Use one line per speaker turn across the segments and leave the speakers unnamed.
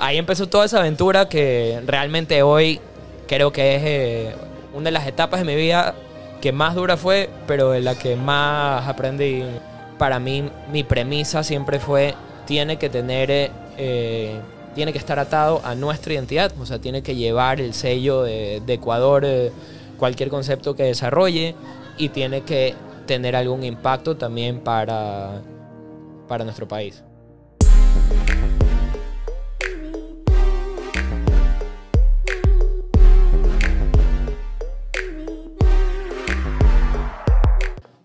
ahí empezó toda esa aventura que realmente hoy creo que es eh, una de las etapas de mi vida que más dura fue, pero en la que más aprendí. Para mí, mi premisa siempre fue, tiene que tener, eh, eh, tiene que estar atado a nuestra identidad, o sea, tiene que llevar el sello de, de Ecuador, cualquier concepto que desarrolle, y tiene que tener algún impacto también para, para nuestro país.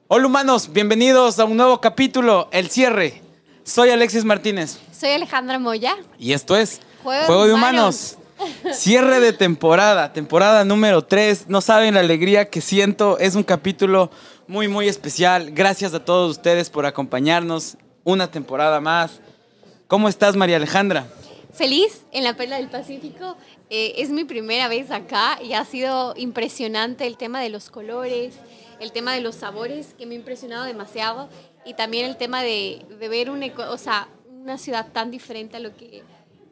Hola humanos, bienvenidos a un nuevo capítulo, El Cierre. Soy Alexis Martínez
Soy Alejandra Moya.
y esto es
Juego
de Humanos. Cierre de temporada, temporada número 3. No saben la alegría que siento, es un capítulo muy muy especial. Gracias a todos ustedes por acompañarnos una temporada más. ¿Cómo estás María Alejandra?
Feliz en la Perla del Pacífico. Eh, es mi primera vez acá y ha sido impresionante el tema de los colores, el tema de los sabores, que me ha impresionado demasiado. Y también el tema de, de ver un, eco- o sea, una ciudad tan diferente a lo que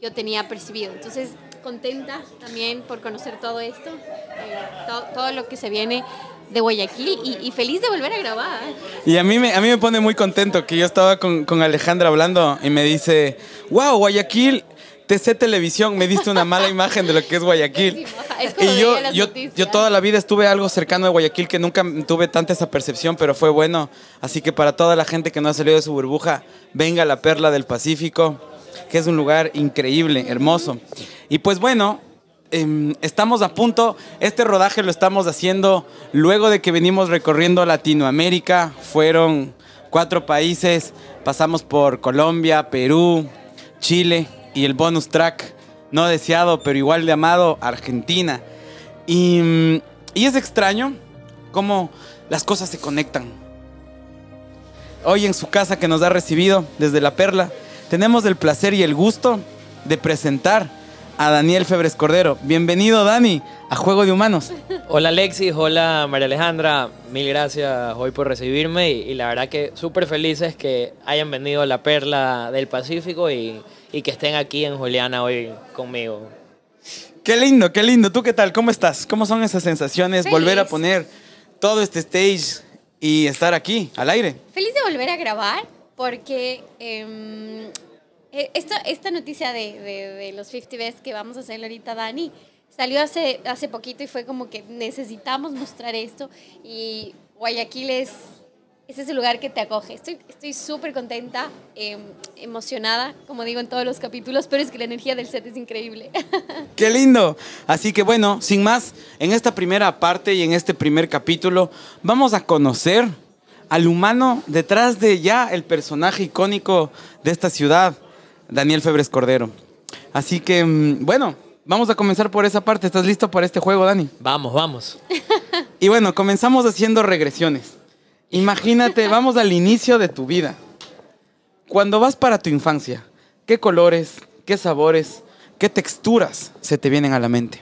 yo tenía percibido. Entonces, contenta también por conocer todo esto, eh, to- todo lo que se viene de Guayaquil y, y feliz de volver a grabar.
Y a mí me, a mí me pone muy contento que yo estaba con, con Alejandra hablando y me dice, wow, Guayaquil, TC Televisión, me diste una mala imagen de lo que es Guayaquil.
Es
Y yo, yo, yo toda la vida estuve algo cercano de Guayaquil que nunca tuve tanta esa percepción, pero fue bueno. Así que para toda la gente que no ha salido de su burbuja, venga la Perla del Pacífico, que es un lugar increíble, hermoso. Y pues bueno, em, estamos a punto, este rodaje lo estamos haciendo luego de que venimos recorriendo Latinoamérica, fueron cuatro países, pasamos por Colombia, Perú, Chile y el bonus track, no deseado, pero igual de amado, Argentina. Y, y es extraño cómo las cosas se conectan. Hoy en su casa que nos ha recibido desde La Perla, tenemos el placer y el gusto de presentar a Daniel Febres Cordero. Bienvenido, Dani, a Juego de Humanos.
Hola Alexis, hola María Alejandra, mil gracias hoy por recibirme y, y la verdad que súper felices que hayan venido a la Perla del Pacífico y, y que estén aquí en Juliana hoy conmigo.
Qué lindo, qué lindo. ¿Tú qué tal? ¿Cómo estás? ¿Cómo son esas sensaciones?
Feliz.
Volver a poner todo este stage y estar aquí, al aire.
Feliz de volver a grabar porque eh, esta, esta noticia de, de- de los 50 Best que vamos a hacer ahorita, Dani, salió hace, hace poquito y fue como que necesitamos mostrar esto y Guayaquil es, es ese lugar que te acoge. Estoy estoy súper contenta, em, emocionada, como digo en todos los capítulos, pero es que la energía del set es increíble.
Qué lindo. Así que bueno, sin más, en esta primera parte y en este primer capítulo vamos a conocer al humano detrás de ya el personaje icónico de esta ciudad, Daniel Febres Cordero. Así que mm, bueno, vamos a comenzar por esa parte. ¿Estás listo para este juego, Dani?
Vamos, vamos.
Y bueno, comenzamos haciendo regresiones. Imagínate, vamos al inicio de tu vida. Cuando vas para tu infancia, ¿qué colores, qué sabores, qué texturas se te vienen a la mente?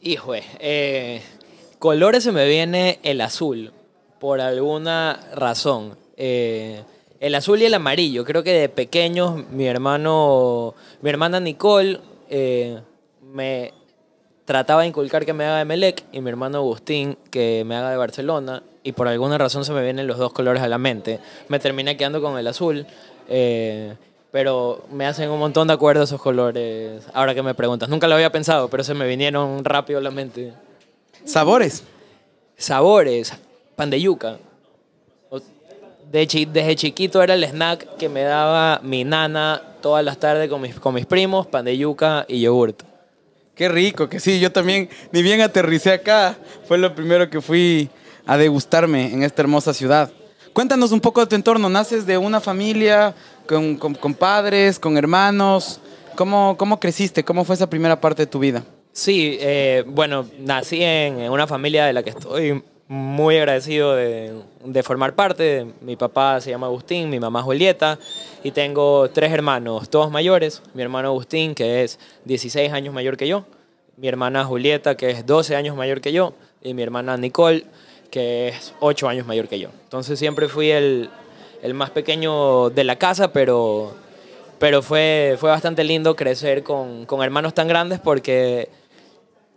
Hijo, eh, colores se me viene el azul, por alguna razón. Eh, el azul y el amarillo. Creo que de pequeños mi hermano, mi hermana Nicole eh, me trataba de inculcar que me haga de Melec y mi hermano Agustín que me haga de Barcelona y por alguna razón se me vienen los dos colores a la mente. Me terminé quedando con el azul, eh, pero me hacen un montón de acuerdo esos colores. Ahora que me preguntas, nunca lo había pensado, pero se me vinieron rápido a la mente.
Sabores.
Sabores, pan de yuca. Desde chiquito era el snack que me daba mi nana todas las tardes con mis, con mis primos, pan de yuca y yogurt.
Qué rico, que sí, yo también, ni bien aterricé acá, fue lo primero que fui a degustarme en esta hermosa ciudad. Cuéntanos un poco de tu entorno, ¿naces de una familia, con, con- con padres, con hermanos? ¿Cómo, ¿Cómo creciste? ¿Cómo fue esa primera parte de tu vida?
Sí, eh, bueno, nací en, en una familia de la que estoy muy agradecido de, de formar parte. Mi papá se llama Agustín, mi mamá Julieta y tengo tres hermanos, todos mayores. Mi hermano Agustín, que es 16 años mayor que yo. Mi hermana Julieta, que es 12 años mayor que yo. Y mi hermana Nicole, que es 8 años mayor que yo. Entonces siempre fui el, el más pequeño de la casa, pero pero fue, fue bastante lindo crecer con, con hermanos tan grandes porque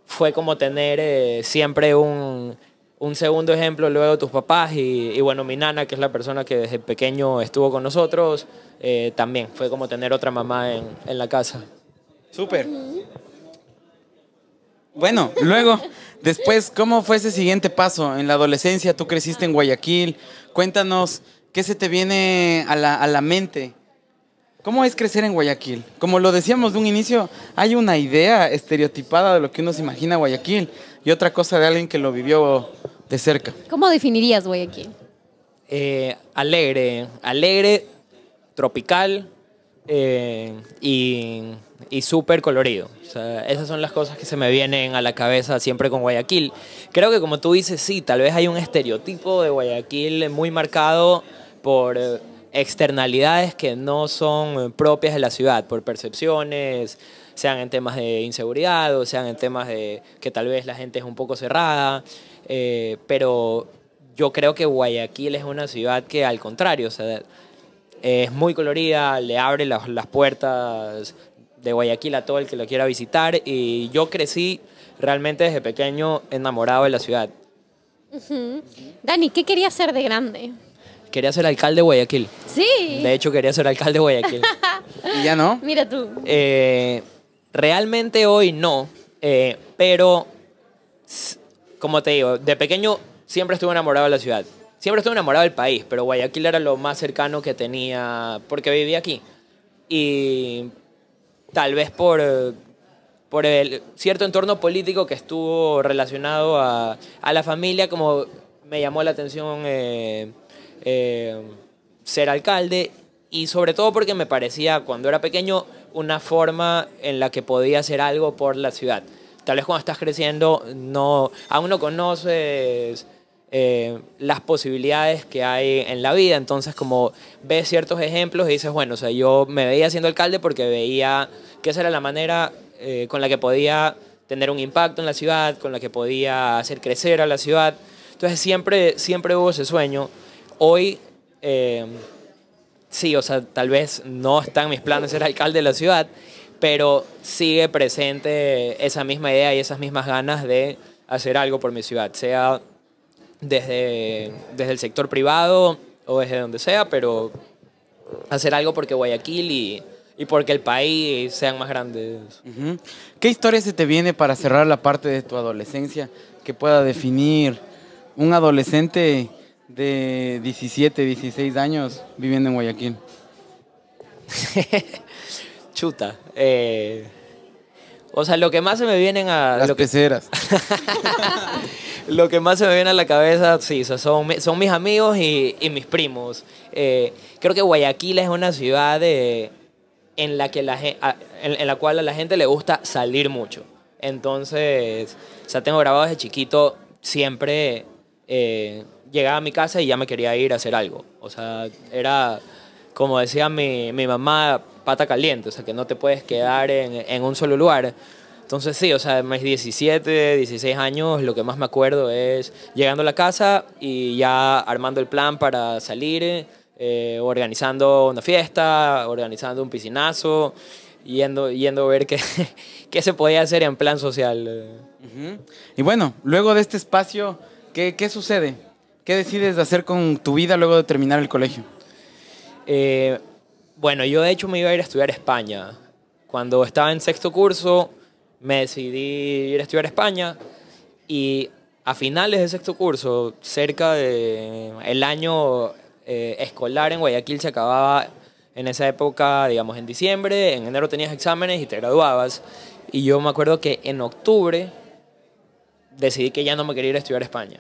fue como tener eh, siempre un, un segundo ejemplo luego de tus papás y, y bueno, mi nana, que es la persona que desde pequeño estuvo con nosotros, eh, también fue como tener otra mamá en, en la casa.
Súper. Bueno, luego, después, ¿cómo fue ese siguiente paso? En la adolescencia, tú creciste en Guayaquil. Cuéntanos, ¿qué se te viene a la, a la mente? ¿Cómo es crecer en Guayaquil? Como lo decíamos de un inicio, hay una idea estereotipada de lo que uno se imagina Guayaquil y otra cosa de alguien que lo vivió de cerca.
¿Cómo definirías Guayaquil?
Eh, alegre, alegre, tropical eh, y, y súper colorido. Esas son las cosas que se me vienen a la cabeza siempre con Guayaquil. Creo que como tú dices, sí, tal vez hay un estereotipo de Guayaquil muy marcado por externalidades que no son propias de la ciudad, por percepciones, sean en temas de inseguridad o sean en temas de que tal vez la gente es un poco cerrada, eh, pero yo creo que Guayaquil es una ciudad que al contrario, o sea, es muy colorida, le abre las, las puertas de Guayaquil a todo el que lo quiera visitar y yo crecí realmente desde pequeño enamorado de la ciudad.
Dani, ¿qué querías ser de grande?
Quería ser alcalde de Guayaquil.
Sí.
De hecho, quería ser alcalde de Guayaquil.
¿Y ya no?
Mira tú.
Eh, realmente hoy no, eh, pero como te digo, de pequeño siempre estuve enamorado de la ciudad. Siempre estuve enamorado del país, pero Guayaquil era lo más cercano que tenía porque vivía aquí. Y tal vez por, por el cierto entorno político que estuvo relacionado a, a la familia, como me llamó la atención eh, eh, ser alcalde y sobre todo porque me parecía cuando era pequeño una forma en la que podía hacer algo por la ciudad. Tal vez cuando estás creciendo no, aún no conoces eh, las posibilidades que hay en la vida, entonces como ves ciertos ejemplos y dices, bueno, o sea, yo me veía siendo alcalde porque veía que esa era la manera eh, con la que podía tener un impacto en la ciudad, con la que podía hacer crecer a la ciudad. Entonces siempre, siempre hubo ese sueño. Hoy, eh, sí, o sea, tal vez no está en mis planes ser alcalde de la ciudad, pero sigue presente esa misma idea y esas mismas ganas de hacer algo por mi ciudad, sea desde, desde el sector privado o desde donde sea, pero hacer algo porque Guayaquil y, y porque el país sean más grandes.
¿Qué historia se te viene para cerrar la parte de tu adolescencia que pueda definir un adolescente de 17, 16 años viviendo en Guayaquil?
Chuta. eh, o sea, lo que más se me vienen a...
Las
lo que-
peceras.
Lo que más se me viene a la cabeza, sí, son, son mis amigos y, mis primos. Eh, creo que Guayaquil es una ciudad eh, en, la que la, en, la cual a la gente le gusta salir mucho. Entonces, o sea, tengo grabado desde chiquito, siempre eh, llegaba a mi casa y ya me quería ir a hacer algo. O sea, era, como decía mi, mi mamá, pata caliente, o sea, que no te puedes quedar en un solo lugar. Entonces sí, o sea, mis 17, 16 años, lo que más me acuerdo es llegando a la casa y ya armando el plan para salir, eh, organizando una fiesta, organizando un piscinazo, yendo, yendo a ver qué, qué se podía hacer en plan social. eh.
Ujú. Y bueno, luego de este espacio, ¿qué, qué sucede? ¿Qué decides hacer con tu vida luego de terminar el colegio?
Eh, bueno, yo de hecho me iba a ir a estudiar a España. Cuando estaba en sexto curso, me decidí ir a estudiar a España y a finales de sexto curso, cerca de año eh, escolar en Guayaquil se acababa en esa época, digamos en diciembre, en enero tenías exámenes y te graduabas. Y yo me acuerdo que en octubre decidí que ya no me quería ir a estudiar a España.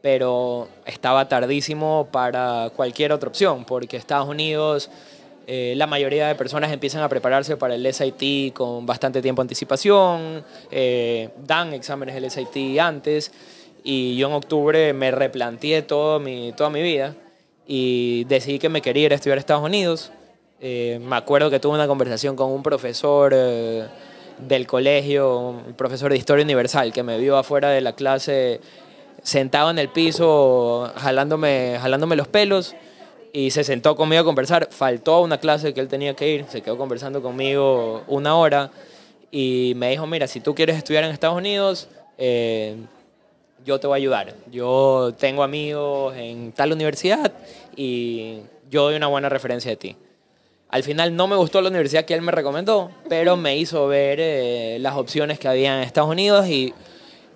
Pero estaba tardísimo para cualquier otra opción, porque Estados Unidos, eh, la mayoría de personas empiezan a prepararse para el SAT con bastante tiempo de anticipación, eh, dan exámenes del SAT antes, y yo en octubre me replanteé todo mi, toda mi vida y decidí que me quería ir a estudiar a Estados Unidos. Eh, me acuerdo que tuve una conversación con un profesor del colegio, un profesor de Historia Universal, que me vio afuera de la clase sentado en el piso, jalándome, jalándome los pelos. Y se sentó conmigo a conversar. Faltó a una clase que él tenía que ir, se quedó conversando conmigo una hora y me dijo, mira, si tú quieres estudiar en Estados Unidos, eh, yo te voy a ayudar. Yo tengo amigos en tal universidad y yo doy una buena referencia de ti. Al final no me gustó la universidad que él me recomendó, pero me hizo ver eh, las opciones que había en Estados Unidos y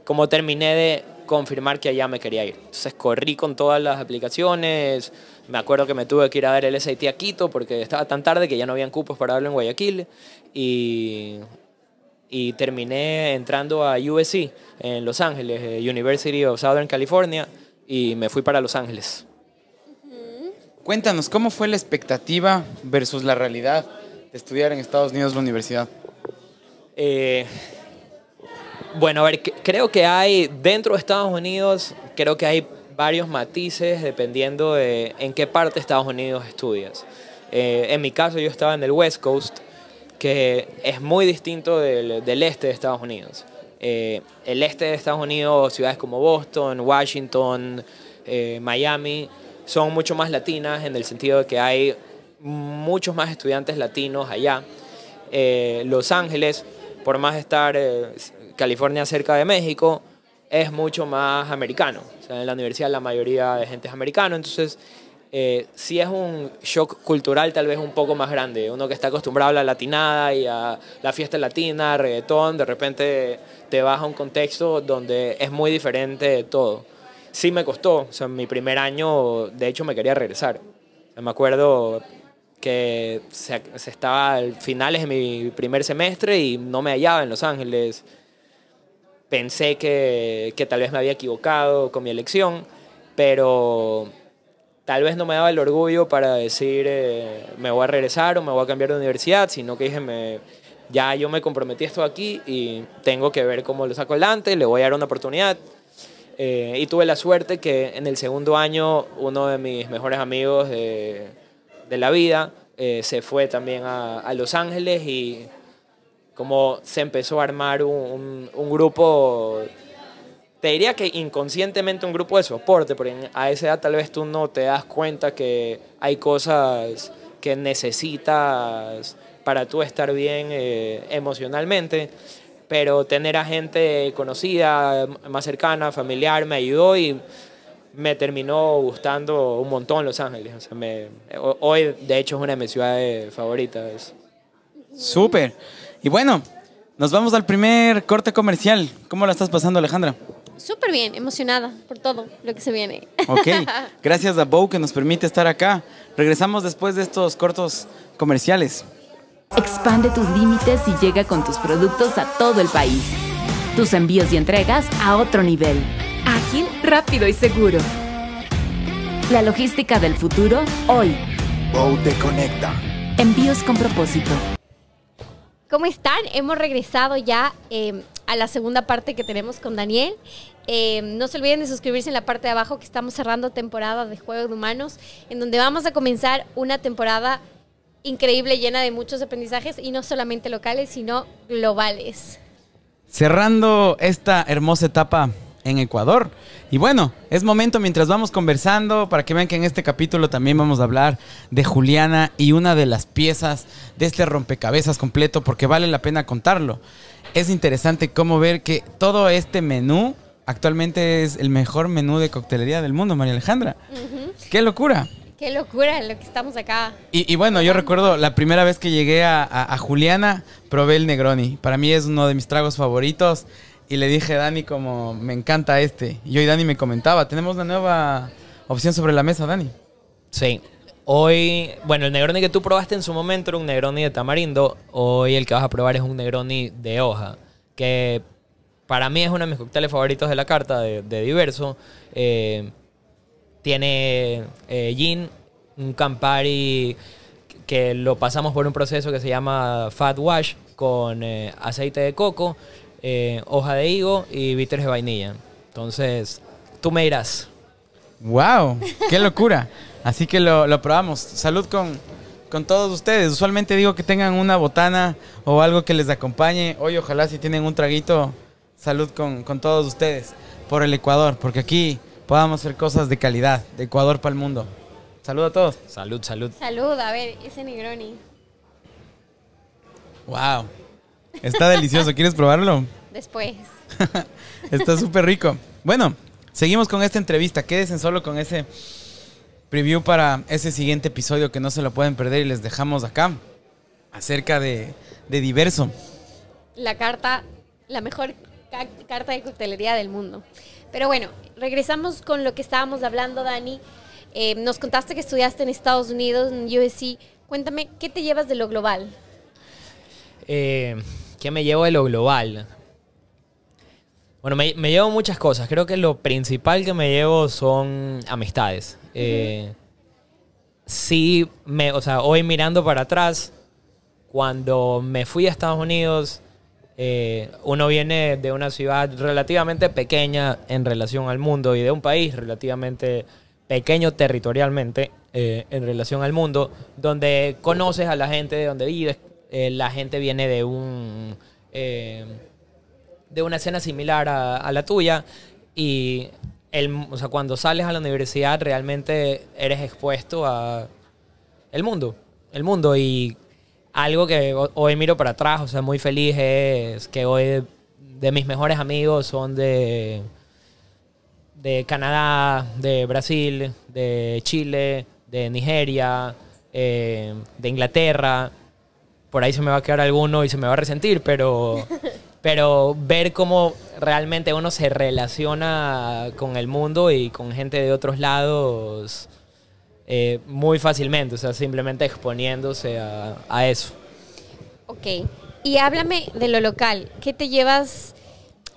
como terminé de confirmar que allá me quería ir. Entonces corrí con todas las aplicaciones, me acuerdo que me tuve que ir a dar el SAT a Quito porque estaba tan tarde que ya no habían cupos para darlo en Guayaquil y, y terminé entrando a USC en Los Ángeles, eh, University of Southern California, y me fui para Los Ángeles.
Cuéntanos, ¿cómo fue la expectativa versus la realidad de estudiar en Estados Unidos la universidad?
Eh, bueno, a ver, creo que hay, dentro de Estados Unidos, creo que hay varios matices dependiendo de en qué parte de Estados Unidos estudias. Eh, en mi caso yo estaba en el West Coast, que es muy distinto del, del este de Estados Unidos. Eh, el este de Estados Unidos, ciudades como Boston, Washington, Miami, son mucho más latinas en el sentido de que hay muchos más estudiantes latinos allá. Eh, Los Ángeles, por más estar eh, California cerca de México, es mucho más americano. O sea, en la universidad la mayoría de gente es americano, entonces eh, sí es un shock cultural tal vez un poco más grande. Uno que está acostumbrado a la latinada y a la fiesta latina, reggaetón, de repente te vas a un contexto donde es muy diferente de todo sí me costó. O sea, mi primer año, de hecho, me quería regresar. me acuerdo que se, estaba al finales de mi primer semestre y no me hallaba en Los Ángeles. Pensé que, que tal vez me había equivocado con mi elección, pero tal vez no me daba el orgullo para decir eh, me voy a regresar o me voy a cambiar de universidad, sino que dije me, ya yo me comprometí esto aquí y tengo que ver cómo lo saco adelante, le voy a dar una oportunidad. Eh, y tuve la suerte que en el segundo año uno de mis mejores amigos de, de la vida eh, se fue también a, Los Ángeles y como se empezó a armar un, un, grupo, te diría que inconscientemente un grupo de soporte, porque a esa edad tal vez tú no te das cuenta que hay cosas que necesitas para tú estar bien eh, emocionalmente pero tener a gente conocida, más cercana, familiar, me ayudó y me terminó gustando un montón Los Ángeles. O sea, me, hoy, de hecho, es una de mis ciudades favoritas.
Súper. Y bueno, nos vamos al primer corte comercial. ¿Cómo la estás pasando, Alejandra?
Súper bien, emocionada por todo lo que se viene.
Ok, gracias a Bow que nos permite estar acá. Regresamos después de estos cortos comerciales.
Expande tus límites y llega con tus productos a todo el país. Tus envíos y entregas a otro nivel. Ágil, rápido y seguro. La logística del futuro hoy.
Bow te conecta.
Envíos con propósito.
¿Cómo están? Hemos regresado ya eh, a la segunda parte que tenemos con Daniel. Eh, no se olviden de suscribirse en la parte de abajo que estamos cerrando temporada de Juego de Humanos, en donde vamos a comenzar una temporada increíble, llena de muchos aprendizajes y no solamente locales, sino globales.
Cerrando esta hermosa etapa en Ecuador. Y bueno, es momento mientras vamos conversando para que vean que en este capítulo también vamos a hablar de Juliana y una de las piezas de este rompecabezas completo porque vale la pena contarlo. Es interesante cómo ver que todo este menú actualmente es el mejor menú de coctelería del mundo, María Alejandra. ¡Qué locura!
Qué locura lo que estamos acá.
Y, bueno, yo recuerdo la primera vez que llegué a, Juliana, probé el Negroni. Para mí es uno de mis tragos favoritos. Y le dije a Dani como, me encanta este. Y hoy Dani me comentaba, tenemos una nueva opción sobre la mesa, Dani.
Sí. Hoy, bueno, el Negroni que tú probaste en su momento era un Negroni de tamarindo. Hoy el que vas a probar es un Negroni de hoja. Que para mí es uno de mis cócteles favoritos de la carta, de, diverso. Eh, tiene eh, gin, un Campari que lo pasamos por un proceso que se llama Fat Wash con eh, aceite de coco, eh, hoja de higo y bitters de vainilla. Entonces, tú me dirás.
¡Wow! ¡Qué locura! Así que lo, lo probamos. Salud con, con todos ustedes. Usualmente digo que tengan una botana o algo que les acompañe. Hoy ojalá si tienen un traguito, salud con, con todos ustedes por el Ecuador, porque aquí podamos hacer cosas de calidad, de Ecuador para el mundo. Salud a todos.
Salud, salud.
Salud, a ver, ese Negroni.
Wow. Está delicioso. ¿Quieres probarlo?
Después.
Está súper rico. Bueno, seguimos con esta entrevista. Quédense solo con ese preview para ese siguiente episodio que no se lo pueden perder y les dejamos acá acerca de, de Diverso.
La carta, la mejor ca- carta de coctelería del mundo. Pero bueno, regresamos con lo que estábamos hablando, Dani. Eh, nos contaste que estudiaste en Estados Unidos, en USC. Cuéntame, ¿qué te llevas de lo global?
Eh, ¿Qué me llevo de lo global? Bueno, me, me llevo muchas cosas. Creo que lo principal que me llevo son amistades. Eh, sí, me, o sea, hoy mirando para atrás, cuando me fui a Estados Unidos, eh, uno viene de una ciudad relativamente pequeña en relación al mundo y de un país relativamente pequeño territorialmente eh, en relación al mundo, donde conoces a la gente de donde vives, eh, la gente viene de un... eh, de una escena similar a, la tuya y el, o sea, cuando sales a la universidad realmente eres expuesto a el mundo, el mundo y algo que ho- hoy miro para atrás, o sea, muy feliz es que hoy de mis mejores amigos son de de Canadá, de Brasil, de Chile, de Nigeria, eh, de Inglaterra. Por ahí se me va a quedar alguno y se me va a resentir, pero, pero ver cómo realmente uno se relaciona con el mundo y con gente de otros lados eh, muy fácilmente, o sea, simplemente exponiéndose a, a eso.
Ok. Y háblame de lo local. ¿Qué te llevas?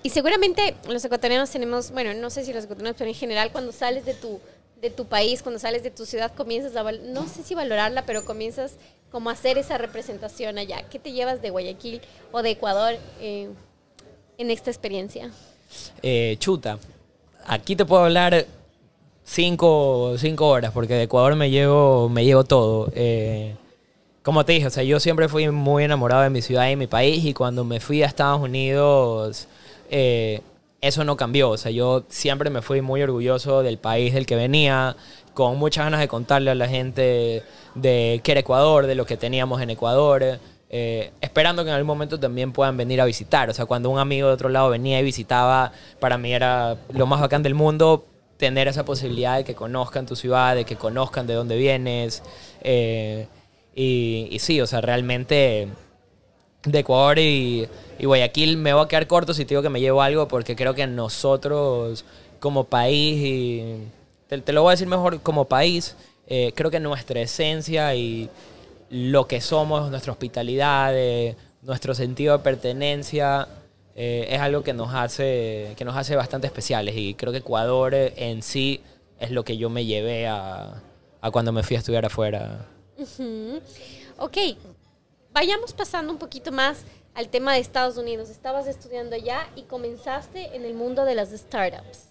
Y seguramente los ecuatorianos tenemos, bueno, no sé si los ecuatorianos, pero en general cuando sales de tu, de tu país, cuando sales de tu ciudad, comienzas a, no sé si valorarla, pero comienzas como a hacer esa representación allá. ¿Qué te llevas de Guayaquil o de Ecuador eh, en esta experiencia?
Eh, chuta, aquí te puedo hablar cinco, cinco horas, porque de Ecuador me llevo, me llevo todo. Eh, como te dije, o sea, yo siempre fui muy enamorado de mi ciudad y mi país, y cuando me fui a Estados Unidos, eh, eso no cambió. O sea, yo siempre me fui muy orgulloso del país del que venía, con muchas ganas de contarle a la gente de qué era Ecuador, de lo que teníamos en Ecuador. eh, esperando que en algún momento también puedan venir a visitar. O sea, cuando un amigo de otro lado venía y visitaba, para mí era lo más bacán del mundo tener esa posibilidad de que conozcan tu ciudad, de que conozcan de dónde vienes. eh, y, y sí, o sea, realmente de Ecuador y, y Guayaquil me voy a quedar corto si te digo que me llevo algo porque creo que nosotros como país y te, lo voy a decir mejor como país eh, creo que nuestra esencia y lo que somos nuestra hospitalidad eh, nuestro sentido de pertenencia eh, es algo que nos hace que nos hace bastante especiales y creo que Ecuador en sí es lo que yo me llevé a, a cuando me fui a estudiar afuera.
Ok, vayamos pasando un poquito más al tema de Estados Unidos. Estabas estudiando allá y comenzaste en el mundo de las startups.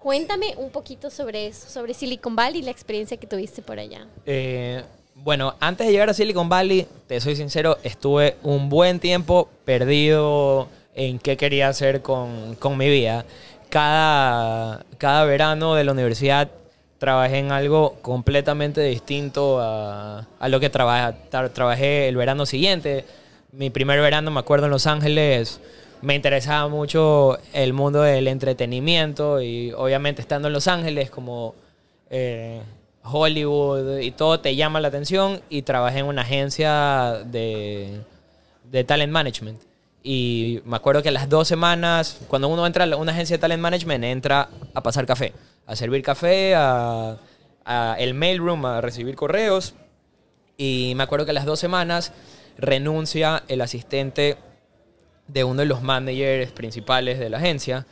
Cuéntame un poquito sobre eso, sobre Silicon Valley y la experiencia que tuviste por allá.
Eh, bueno, antes de llegar a Silicon Valley, te soy sincero, estuve un buen tiempo perdido en qué quería hacer con, con mi vida. Cada, cada verano de la universidad trabajé en algo completamente distinto a, a lo que traba- tra- trabajé el verano siguiente. Mi primer verano, me acuerdo, en Los Ángeles, me interesaba mucho el mundo del entretenimiento y obviamente estando en Los Ángeles como eh, Hollywood y todo te llama la atención y trabajé en una agencia de, de talent management. Y me acuerdo que las dos semanas, cuando uno entra a una agencia de talent management, entra a pasar café, a servir café, a, a el mailroom, a recibir correos. Y me acuerdo que a las dos semanas renuncia el asistente de uno de los managers principales de la agencia.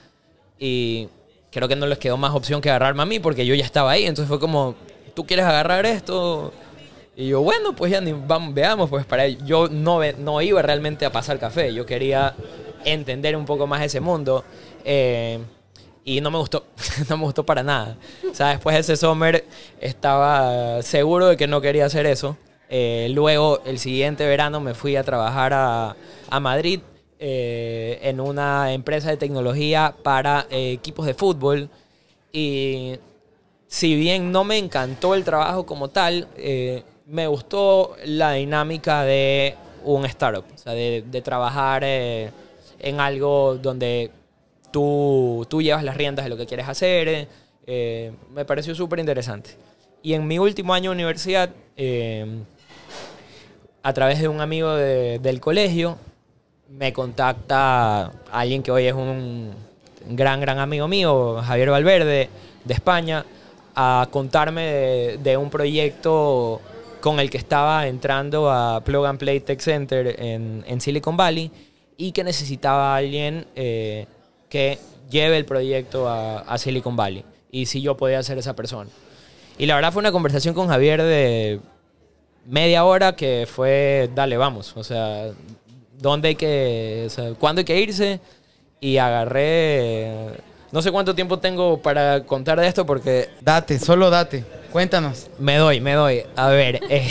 Y creo que no les quedó más opción que agarrarme a mí porque yo ya estaba ahí. Entonces fue como, ¿tú quieres agarrar esto? Y yo, bueno, pues ya ni, vamos, veamos, pues para yo no, no iba realmente a pasar café. Yo quería entender un poco más ese mundo. Eh, y no me gustó, no me gustó para nada. O sea, después de ese summer estaba seguro de que no quería hacer eso. Eh, luego, el siguiente verano me fui a trabajar a, a Madrid eh, en una empresa de tecnología para eh, equipos de fútbol. Y si bien no me encantó el trabajo como tal, eh, me gustó la dinámica de un startup, o sea, de, de trabajar eh, en algo donde tú, tú llevas las riendas de lo que quieres hacer. eh, me pareció súper interesante. Y en mi último año de universidad, eh, a través de un amigo de- del colegio, me contacta alguien que hoy es un gran, gran amigo mío, Javier Valverde, de España, a contarme de, de un proyecto con el que estaba entrando a Plug and Play Tech Center en, en Silicon Valley y que necesitaba a alguien eh, que lleve el proyecto a, a Silicon Valley y si yo podía ser esa persona. Y la verdad fue una conversación con Javier de media hora que fue, dale, vamos. O sea, ¿dónde hay que, o sea, cuándo hay que irse? Y agarré, no sé cuánto tiempo tengo para contar de esto porque
Date, solo date. Cuéntanos.
me doy, me doy. A ver, eh,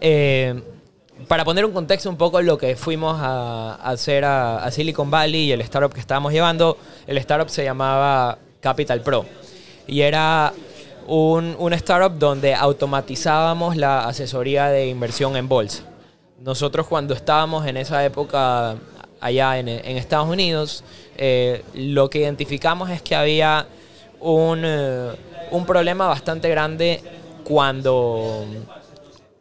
eh, para poner un contexto un poco lo que fuimos a, hacer a, Silicon Valley y el startup que estábamos llevando, el startup se llamaba Capital Pro. Y era un, startup donde automatizábamos la asesoría de inversión en bolsa. Nosotros cuando estábamos en esa época allá en, Estados Unidos, eh, lo que identificamos es que había un, eh, un problema bastante grande cuando,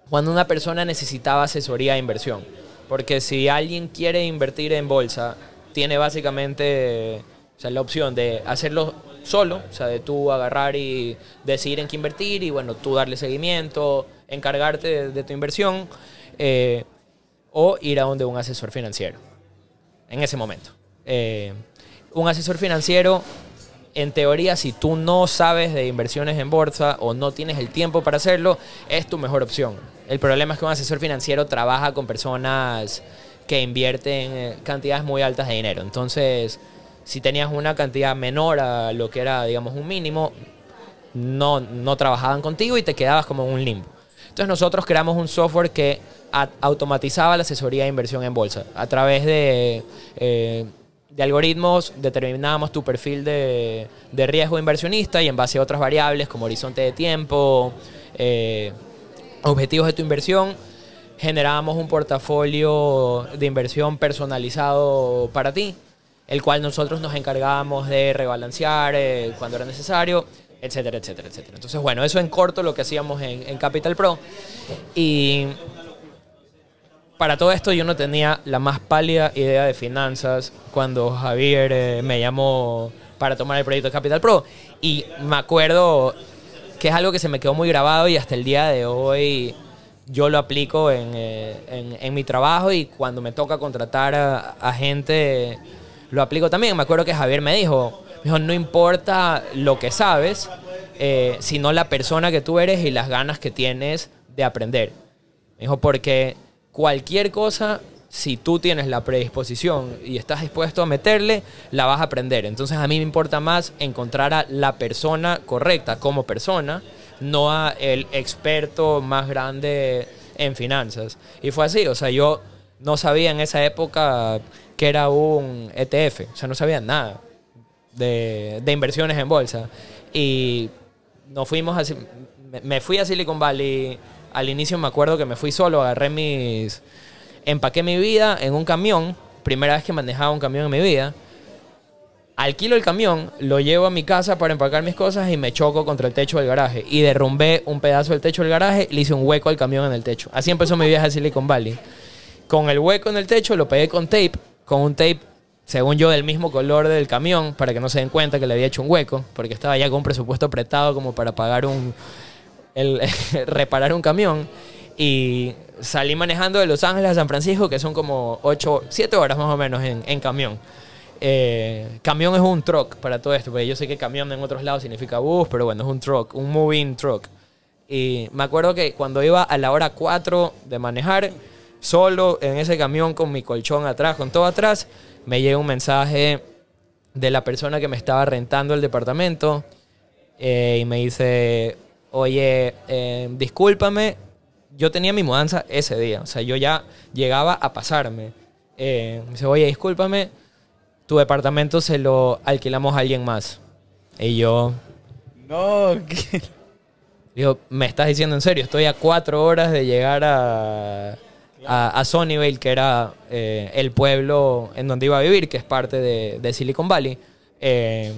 cuando una persona necesitaba asesoría de inversión. Porque si alguien quiere invertir en bolsa, tiene básicamente o sea, la opción de hacerlo solo, o sea, de tú agarrar y decidir en qué invertir y bueno, tú darle seguimiento, encargarte de, de tu inversión, eh, o ir a donde un asesor financiero, en ese momento. Eh, un asesor financiero, en teoría, si tú no sabes de inversiones en bolsa o no tienes el tiempo para hacerlo, es tu mejor opción. El problema es que un asesor financiero trabaja con personas que invierten eh, cantidades muy altas de dinero. Entonces, si tenías una cantidad menor a lo que era, digamos, un mínimo, no, no trabajaban contigo y te quedabas como en un limbo. Entonces nosotros creamos un software que automatizaba la asesoría de inversión en bolsa. A través de, eh, de algoritmos determinábamos tu perfil de, de riesgo inversionista y en base a otras variables como horizonte de tiempo, eh, objetivos de tu inversión, generábamos un portafolio de inversión personalizado para ti, el cual nosotros nos encargábamos de rebalancear eh, cuando era necesario, etcétera, etcétera, etcétera. Entonces, bueno, eso en corto lo que hacíamos en, en Capital Pro. Y para todo esto yo no tenía la más pálida idea de finanzas cuando Javier eh, me llamó para tomar el proyecto Capital Pro. Y me acuerdo que es algo que se me quedó muy grabado y hasta el día de hoy yo lo aplico en, eh, en- mi trabajo y cuando me toca contratar a, gente lo aplico también. Me acuerdo que Javier me dijo, dijo no importa lo que sabes, eh, sino la persona que tú eres y las ganas que tienes de aprender. Me dijo, porque cualquier cosa, si tú tienes la predisposición y estás dispuesto a meterle, la vas a aprender. Entonces a mí me importa más encontrar a la persona correcta como persona, no a el experto más grande en finanzas. Y fue así, o sea, yo no sabía en esa época que era un ETF, o sea, no sabía nada de, de inversiones en bolsa. Y nos fuimos me fui a Silicon Valley. Al inicio me acuerdo que me fui solo, agarré mis. Empaqué mi vida en un camión. Primera vez que manejaba un camión en mi vida. Alquilo el camión, lo llevo a mi casa para empacar mis cosas y me choco contra el techo del garaje. Y derrumbé un pedazo del techo del garaje le hice un hueco al camión en el techo. Así empezó mi viaje a Silicon Valley. Con el hueco en el techo lo pegué con tape, con un tape, según yo, del mismo color del camión, para que no se den cuenta que le había hecho un hueco, porque estaba ya con un presupuesto apretado como para pagar un. El, reparar un camión. Y salí manejando de Los Ángeles a San Francisco, que son como 8, 7 horas más o menos en, en camión. Eh, camión es un truck para todo esto, porque yo sé que camión en otros lados significa bus, pero bueno, es un truck, un moving truck. Y me acuerdo que cuando iba a la hora 4 de manejar, solo en ese camión con mi colchón atrás, con todo atrás, me llega un mensaje de la persona que me estaba rentando el departamento eh, y me dice, oye, eh, discúlpame, yo tenía mi mudanza ese día, o sea, yo ya llegaba a pasarme. Eh, me dice, oye, discúlpame, tu departamento se lo alquilamos a alguien más. Y yo,
No, ¿qué?
Digo, me estás diciendo en serio, estoy a cuatro horas de llegar a, a, a Sunnyvale, que era eh, el pueblo en donde iba a vivir, que es parte de, de Silicon Valley. Eh,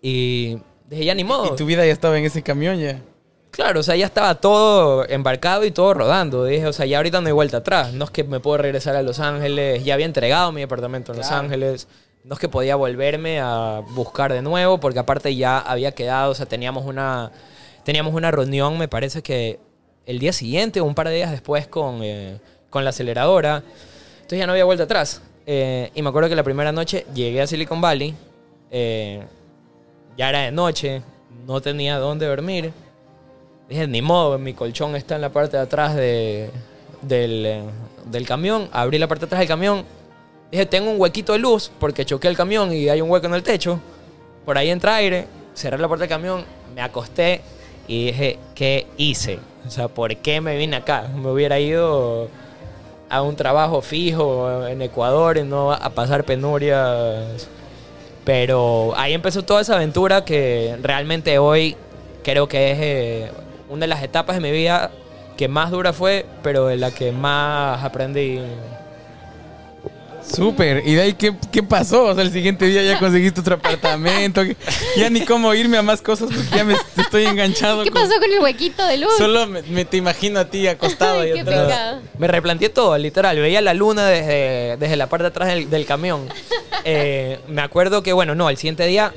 y dije, ya ni modo.
Y tu vida ya estaba en ese camión ya.
Claro, o sea, ya estaba todo embarcado y todo rodando. Dije, o sea, ya ahorita no hay vuelta atrás. No es que me puedo regresar a Los Ángeles. Ya había entregado mi departamento en Los Ángeles. No es que podía volverme a buscar de nuevo, porque aparte ya había quedado, o sea, teníamos una, teníamos una reunión, me parece que el día siguiente o un par de días después con, eh, con la aceleradora. Entonces ya no había vuelta atrás. Eh, y me acuerdo que la primera noche llegué a Silicon Valley. eh, ya era de noche, no tenía dónde dormir. Dije, ni modo, mi colchón está en la parte de atrás de- del, eh, del camión. Abrí la parte de atrás del camión. Dije, tengo un huequito de luz porque choqué el camión y hay un hueco en el techo. Por ahí entra aire. Cerré la puerta del camión, me acosté y dije, ¿qué hice? O sea, ¿por qué me vine acá? Me hubiera ido a un trabajo fijo en Ecuador y no a pasar penurias. Pero ahí empezó toda esa aventura que realmente hoy creo que es eh, una de las etapas de mi vida que más dura fue, pero de la que más aprendí.
Súper. ¿Y de ahí qué, qué pasó? O sea, el siguiente día ya conseguiste otro apartamento. Ya ni cómo irme a más cosas porque ya me estoy enganchado.
¿Qué
con-
pasó con el huequito de luz?
Solo me, me- te imagino a ti acostado
Ay,
ahí
qué
atrás.
pecado.
Me replanteé todo, literal. Veía la luna desde, desde la parte de atrás del, del camión. Eh, me acuerdo que, bueno, no, el siguiente día,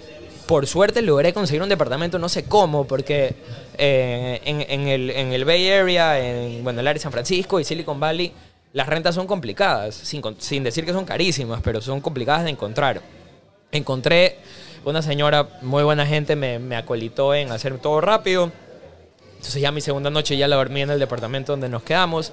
por suerte, logré conseguir un departamento, no sé cómo, porque eh, en, en el, en el Bay Area, en bueno, el área de San Francisco y Silicon Valley, las rentas son complicadas, sin, sin decir que son carísimas, pero son complicadas de encontrar. Encontré una señora, muy buena gente, me, me acolitó en hacer todo rápido. Entonces ya mi segunda noche ya la dormí en el departamento donde nos quedamos.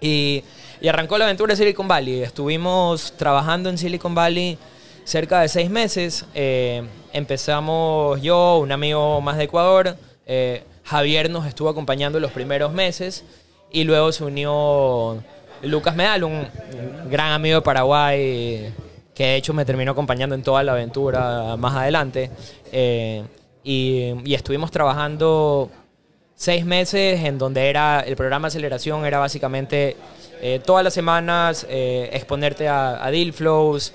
Y, y arrancó la aventura de Silicon Valley. Estuvimos trabajando en Silicon Valley cerca de seis meses. Eh, empezamos yo, un amigo más de Ecuador. eh, Javier nos estuvo acompañando los primeros meses. Y luego se unió Lucas Medal, un, gran amigo de Paraguay, que de hecho me terminó acompañando en toda la aventura más adelante. Eh, y, y estuvimos trabajando seis meses en donde era el programa de aceleración era básicamente eh, todas las semanas eh, exponerte a, a deal flows,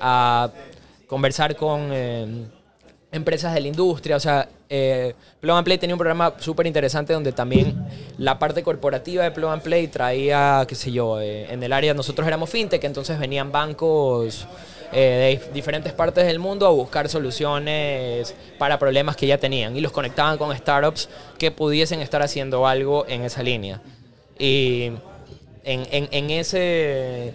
a conversar con empresas de la industria. O sea, eh, Plug and Play tenía un programa súper interesante donde también la parte corporativa de Plug and Play traía, qué sé yo, eh, en el área nosotros éramos fintech, entonces venían bancos eh, de diferentes partes del mundo a buscar soluciones para problemas que ya tenían y los conectaban con startups que pudiesen estar haciendo algo en esa línea. Y en, en- ese,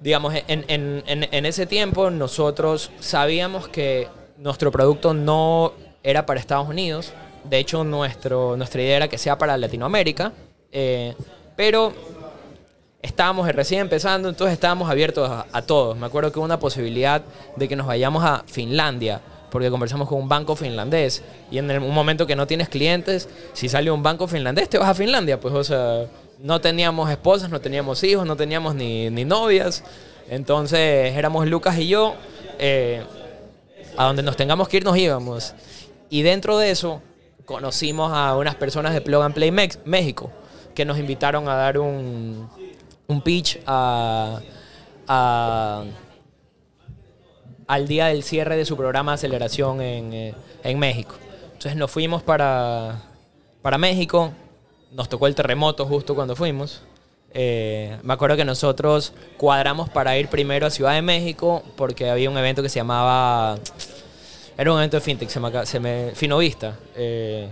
digamos, en- en- en ese tiempo nosotros sabíamos que nuestro producto no era para Estados Unidos. De hecho, nuestro, nuestra idea era que sea para Latinoamérica. eh, pero estábamos recién empezando, entonces estábamos abiertos a, todos. Me acuerdo que hubo una posibilidad de que nos vayamos a Finlandia, porque conversamos con un banco finlandés. Y en el- un momento que no tienes clientes, si sale un banco finlandés, te vas a Finlandia. Pues, o sea, no teníamos esposas, no teníamos hijos, no teníamos ni, ni novias. Entonces éramos Lucas y yo. eh, a donde nos tengamos que ir, nos íbamos. Y dentro de eso, conocimos a unas personas de Plug and Play México que nos invitaron a dar un, un pitch a, al día del cierre de su programa aceleración en, eh, en México. Entonces nos fuimos para, para México, nos tocó el terremoto justo cuando fuimos. Eh, me acuerdo que nosotros cuadramos para ir primero a Ciudad de México porque había un evento que se llamaba... Era un evento de fintech, se me, se me- Finovista. eh,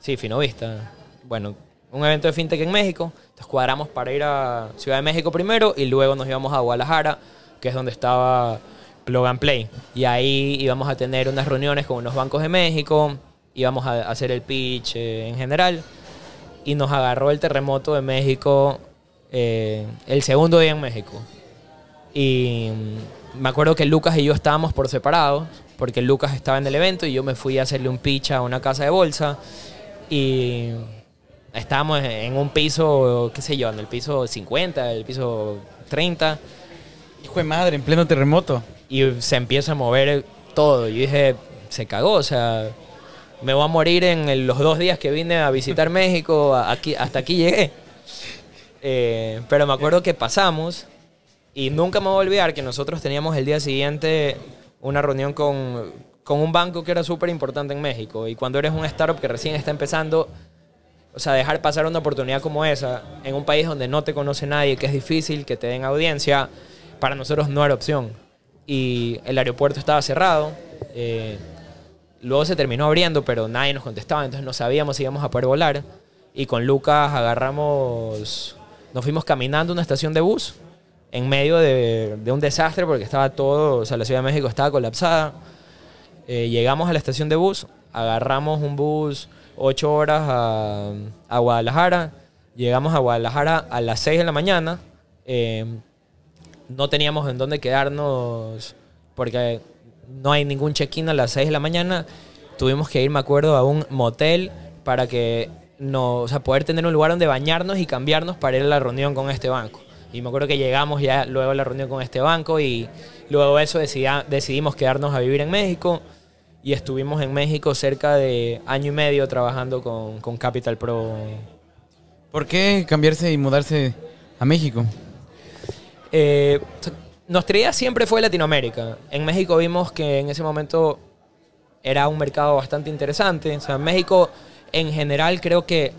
sí, Finovista. Bueno, un evento de fintech en México. Entonces cuadramos para ir a Ciudad de México primero y luego nos íbamos a Guadalajara, que es donde estaba Plug and Play. Y ahí íbamos a tener unas reuniones con unos bancos de México, íbamos a hacer el pitch eh, en general. Y nos agarró el terremoto de México eh, el segundo día en México. Y me acuerdo que Lucas y yo estábamos por separados, porque Lucas estaba en el evento y yo me fui a hacerle un pitch a una casa de bolsa. Y estábamos en un piso, qué sé yo, en el piso 50, el piso 30.
Hijo de madre, en pleno terremoto.
Y se empieza a mover todo. Y dije, se cagó, o sea, me voy a morir en los dos días que vine a visitar México, aquí, hasta aquí llegué. Eh, pero me acuerdo que pasamos y nunca me voy a olvidar que nosotros teníamos el día siguiente una reunión con, con un banco que era súper importante en México. Y cuando eres un startup que recién está empezando, o sea, dejar pasar una oportunidad como esa en un país donde no te conoce nadie, que es difícil que te den audiencia, para nosotros no era opción. Y el aeropuerto estaba cerrado. eh, luego se terminó abriendo, pero nadie nos contestaba, entonces no sabíamos si íbamos a poder volar. Y con Lucas agarramos, nos fuimos caminando a una estación de bus en medio de, un desastre porque estaba todo, o sea, la Ciudad de México estaba colapsada. Eh, llegamos a la estación de bus, agarramos un bus ocho horas a, a Guadalajara, llegamos a Guadalajara a las 6 de la mañana, eh, no teníamos en dónde quedarnos porque no hay ningún check-in a las 6 de la mañana, tuvimos que ir, me acuerdo, a un motel para que no, o sea, poder tener un lugar donde bañarnos y cambiarnos para ir a la reunión con este banco. Y me acuerdo que llegamos ya luego a la reunión con este banco y luego de eso decidimos quedarnos a vivir en México y estuvimos en México cerca de año y medio trabajando con, con Capital Pro.
¿Por qué cambiarse y mudarse a México?
Eh, nuestra idea siempre fue Latinoamérica. En México vimos que en ese momento era un mercado bastante interesante. O sea, México en general creo que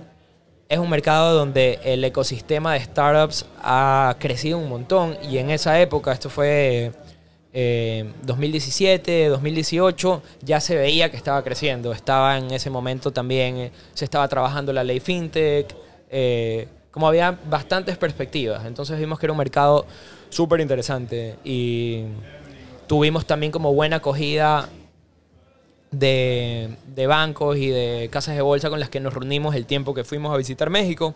es un mercado donde el ecosistema de startups ha crecido un montón y en esa época, esto fue eh, 2017, 2018, ya se veía que estaba creciendo. Estaba en ese momento también, eh, se estaba trabajando la ley FinTech, eh, como había bastantes perspectivas. Entonces vimos que era un mercado súper interesante y tuvimos también como buena acogida de, de bancos y de casas de bolsa con las que nos reunimos el tiempo que fuimos a visitar México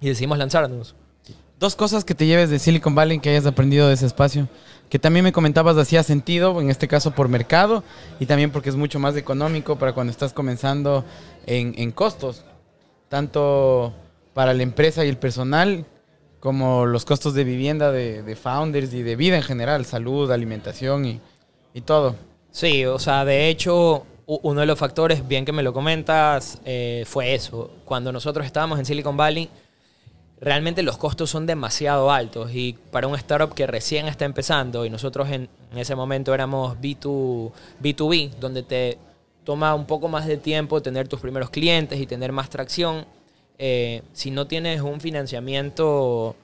y decidimos lanzarnos.
Dos cosas que te lleves de Silicon Valley que hayas aprendido de ese espacio. Que también me comentabas hacía sentido, en este caso por mercado, y también porque es mucho más económico para cuando estás comenzando en, en costos. Tanto para la empresa y el personal, como los costos de vivienda de, de founders y de vida en general, salud, alimentación y, y todo.
Sí, o sea, de hecho, uno de los factores, bien que me lo comentas, eh, fue eso. Cuando nosotros estábamos en Silicon Valley, realmente los costos son demasiado altos y para un startup que recién está empezando y nosotros en, en ese momento éramos B2, B2B, donde te toma un poco más de tiempo tener tus primeros clientes y tener más tracción, eh, si no tienes un financiamiento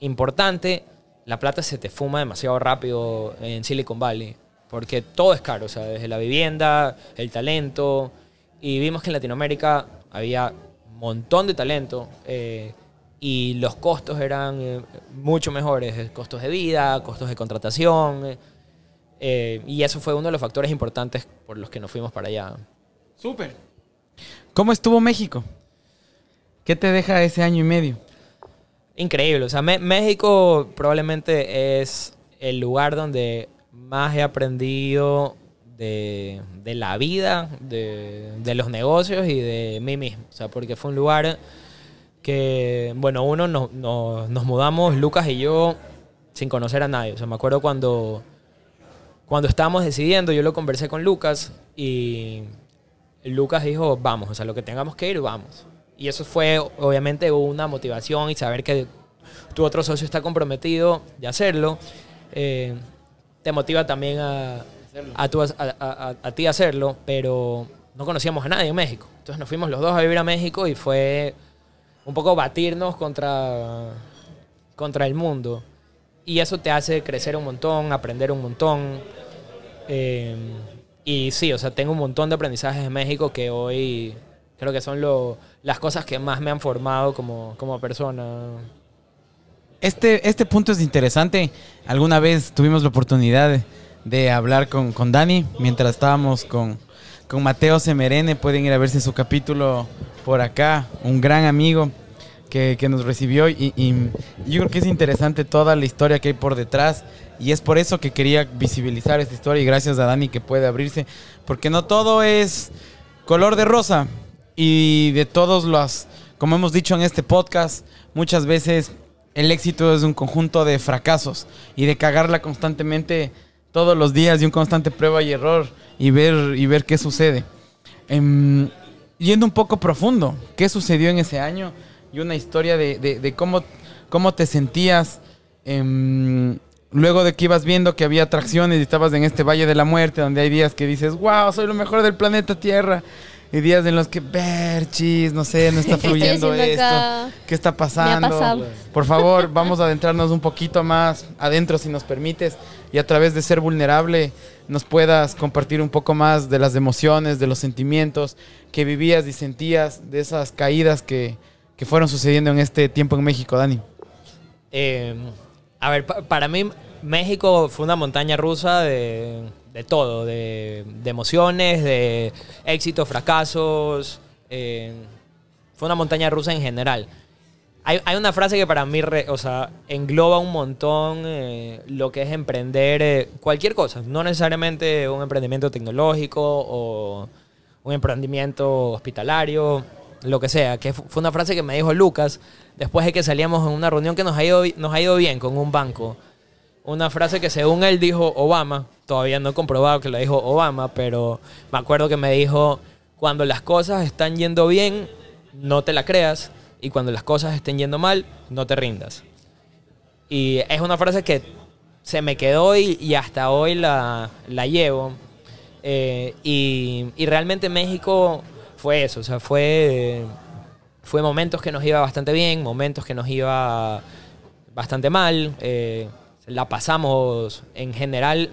importante, la plata se te fuma demasiado rápido en Silicon Valley, porque todo es caro, o sea, desde la vivienda, el talento, y vimos que en Latinoamérica había un montón de talento eh, y los costos eran eh, mucho mejores, eh, costos de vida, costos de contratación, eh, y eso fue uno de los factores importantes por los que nos fuimos para allá.
Súper. ¿Cómo estuvo México? ¿Qué te deja ese año y medio?
Increíble. O sea, México probablemente es el lugar donde más he aprendido de, de la vida, de, de los negocios y de mí mismo. O sea, porque fue un lugar que, bueno, uno nos, nos- nos mudamos, Lucas y yo, sin conocer a nadie. O sea, me acuerdo cuando, cuando estábamos decidiendo, yo lo conversé con Lucas y Lucas dijo, vamos, o sea, lo que tengamos que ir, vamos. Y eso fue obviamente una motivación y saber que tu otro socio está comprometido de hacerlo. eh, te motiva también a, a, tu- a- a- ti hacerlo, pero no conocíamos a nadie en México. Entonces nos fuimos los dos a vivir a México y fue un poco batirnos contra, contra el mundo. Y eso te hace crecer un montón, aprender un montón. Eh, y sí, o sea, tengo un montón de aprendizajes en México que hoy creo que son lo- las cosas que más me han formado como, como persona.
Este, este punto es interesante. Alguna vez tuvimos la oportunidad de, hablar con, con Dani mientras estábamos con, con Mateo Semerene. Pueden ir a verse su capítulo por acá. Un gran amigo que, que nos recibió y yo creo que es interesante toda la historia que hay por detrás. Y es por eso que quería visibilizar esta historia y gracias a Dani que puede abrirse. Porque no todo es color de rosa. Y de todos los, como hemos dicho en este podcast, muchas veces el éxito es un conjunto de fracasos y de cagarla constantemente todos los días y un constante prueba y error y ver, y ver qué sucede. Em, yendo un poco profundo, ¿qué sucedió en ese año? Y una historia de, de- de cómo, cómo te sentías em, luego de que ibas viendo que había atracciones y estabas en este Valle de la Muerte, donde hay días que dices, wow, soy lo mejor del planeta Tierra. Y días en los que, Berchis, no sé, no está fluyendo esto.
acá?
¿Qué está pasando?
pasado.
Por favor, vamos a adentrarnos un poquito más adentro si nos permites y a través de ser vulnerable nos puedas compartir un poco más de las emociones, de los sentimientos que vivías y sentías, de esas caídas que, que fueron sucediendo en este tiempo en México, Dani.
Eh, a ver, pa- para mí México fue una montaña rusa de, de todo, de, emociones, de éxitos, fracasos. eh, fue una montaña rusa en general. Hay, hay una frase que para mí o sea, engloba un montón eh, lo que es emprender eh, cualquier cosa, no necesariamente un emprendimiento tecnológico o un emprendimiento hospitalario, lo que sea, que fu- fue una frase que me dijo Lucas después de que salíamos en una reunión que nos ha ido, nos ha ido bien con un banco. Una frase que según él dijo Obama, todavía no he comprobado que la dijo Obama, pero me acuerdo que me dijo, cuando las cosas están yendo bien, no te la creas, y cuando las cosas estén yendo mal, no te rindas. Y es una frase que se me quedó y, hasta hoy la, la llevo. Eh, y, y realmente México fue eso, o sea, fue, fue momentos que nos iba bastante bien, momentos que nos iba bastante mal. eh, la pasamos en general.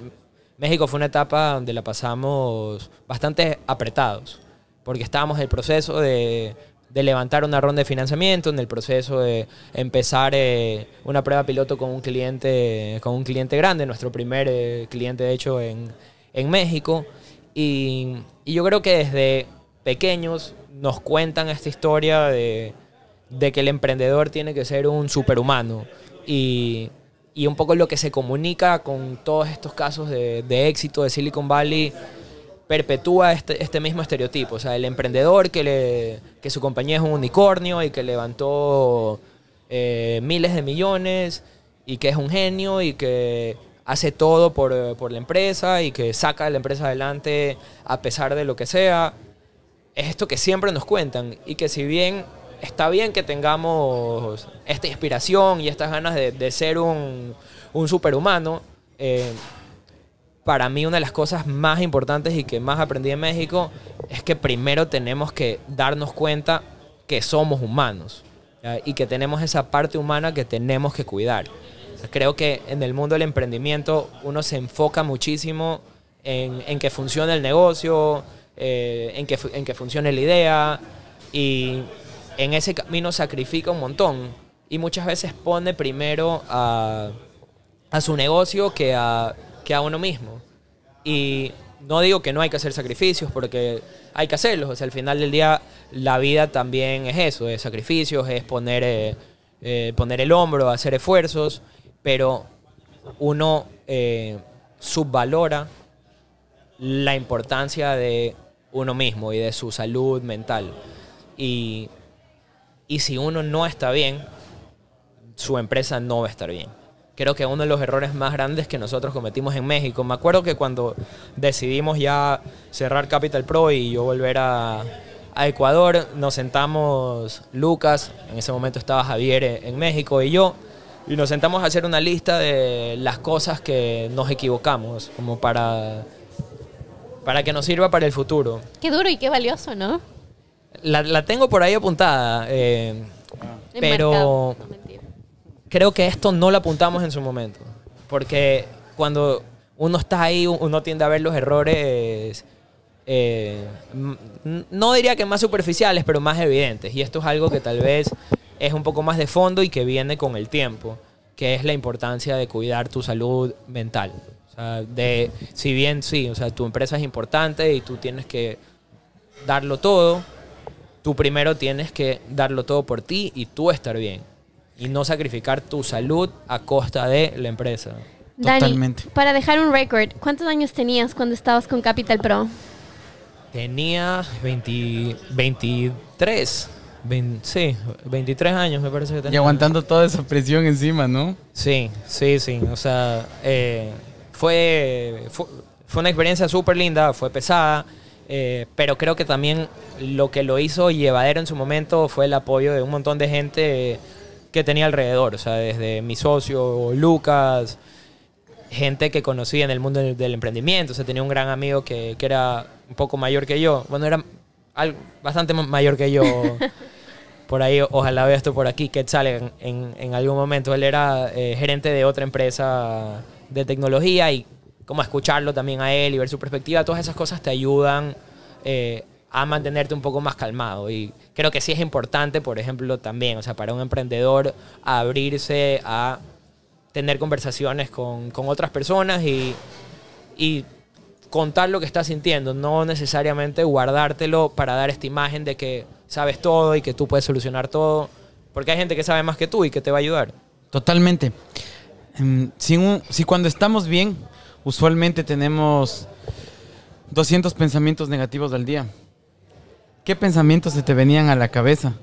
México fue una etapa donde la pasamos bastante apretados, porque estábamos en el proceso de, de levantar una ronda de financiamiento, en el proceso de empezar eh, una prueba piloto con un cliente, con un cliente grande, nuestro primer eh, cliente de hecho en, en México. Y, y yo creo que desde pequeños nos cuentan esta historia de, de que el emprendedor tiene que ser un superhumano. Y, y un poco lo que se comunica con todos estos casos de, de éxito de Silicon Valley perpetúa este, este mismo estereotipo. O sea, el emprendedor que, le, que su compañía es un unicornio y que levantó eh, miles de millones y que es un genio y que hace todo por, por la empresa y que saca a la empresa adelante a pesar de lo que sea. Es esto que siempre nos cuentan y que si bien está bien que tengamos esta inspiración y estas ganas de, de ser un, un superhumano, eh, para mí una de las cosas más importantes y que más aprendí en México es que primero tenemos que darnos cuenta que somos humanos ¿ya? y que tenemos esa parte humana que tenemos que cuidar. Creo que en el mundo del emprendimiento uno se enfoca muchísimo en, en que funcione el negocio, eh, en, que, en que funcione la idea y en ese camino sacrifica un montón y muchas veces pone primero a, a su negocio que a, que a uno mismo. Y no digo que no hay que hacer sacrificios, porque hay que hacerlos. Al final del día, la vida también es eso, es sacrificios, es poner, eh, eh, poner el hombro, hacer esfuerzos, pero uno eh, subvalora la importancia de uno mismo y de su salud mental. Y, y si uno no está bien, su empresa no va a estar bien. Creo que uno de los errores más grandes que nosotros cometimos en México, me acuerdo que cuando decidimos ya cerrar Capital Pro y yo volver a, a Ecuador, nos sentamos Lucas, en ese momento estaba Javier en México y yo, y nos sentamos a hacer una lista de las cosas que nos equivocamos, como para, para que nos sirva para el futuro.
Qué duro y qué valioso, ¿no?
La, la tengo por ahí apuntada, eh, pero.
No, mentira.
creo que esto no lo apuntamos en su momento. Porque cuando uno está ahí, uno tiende a ver los errores, eh, no diría que más superficiales, pero más evidentes. Y esto es algo que tal vez es un poco más de fondo y que viene con el tiempo, que es la importancia de cuidar tu salud mental. O sea, de, si bien sí, o sea, tu empresa es importante y tú tienes que darlo todo, tú primero tienes que darlo todo por ti y tú estar bien. Y no sacrificar tu salud a costa de la empresa.
Dani,
Totalmente.
para dejar un récord, ¿cuántos años tenías cuando estabas con Capital Pro?
Tenía 20 23. 20 sí, 23 años me parece que
Y
tenía.
aguantando toda esa presión encima, ¿no?
Sí, sí, sí. O sea, eh, fue, fue- fue una experiencia súper linda, fue pesada, eh, pero creo que también lo que lo hizo llevadero en su momento fue el apoyo de un montón de gente que tenía alrededor, o sea, desde mi socio Lucas, gente que conocí en el mundo del, del emprendimiento, o sea, tenía un gran amigo que, que era un poco mayor que yo, bueno, era al- bastante ma- mayor que yo. Por ahí, ojalá vea esto por aquí, que sale en, en, en algún momento. Él era eh, gerente de otra empresa de tecnología y como escucharlo también a él y ver su perspectiva, todas esas cosas te ayudan eh, a mantenerte un poco más calmado. Y creo que sí es importante, por ejemplo, también, o sea, para un emprendedor abrirse a tener conversaciones con, con otras personas y, y contar lo que estás sintiendo, no necesariamente guardártelo para dar esta imagen de que sabes todo y que tú puedes solucionar todo, porque hay gente que sabe más que tú y que te va a ayudar.
Totalmente. Em, Si, cuando estamos bien, usualmente tenemos 200 pensamientos negativos al día. ¿Qué pensamientos se te venían a la cabeza?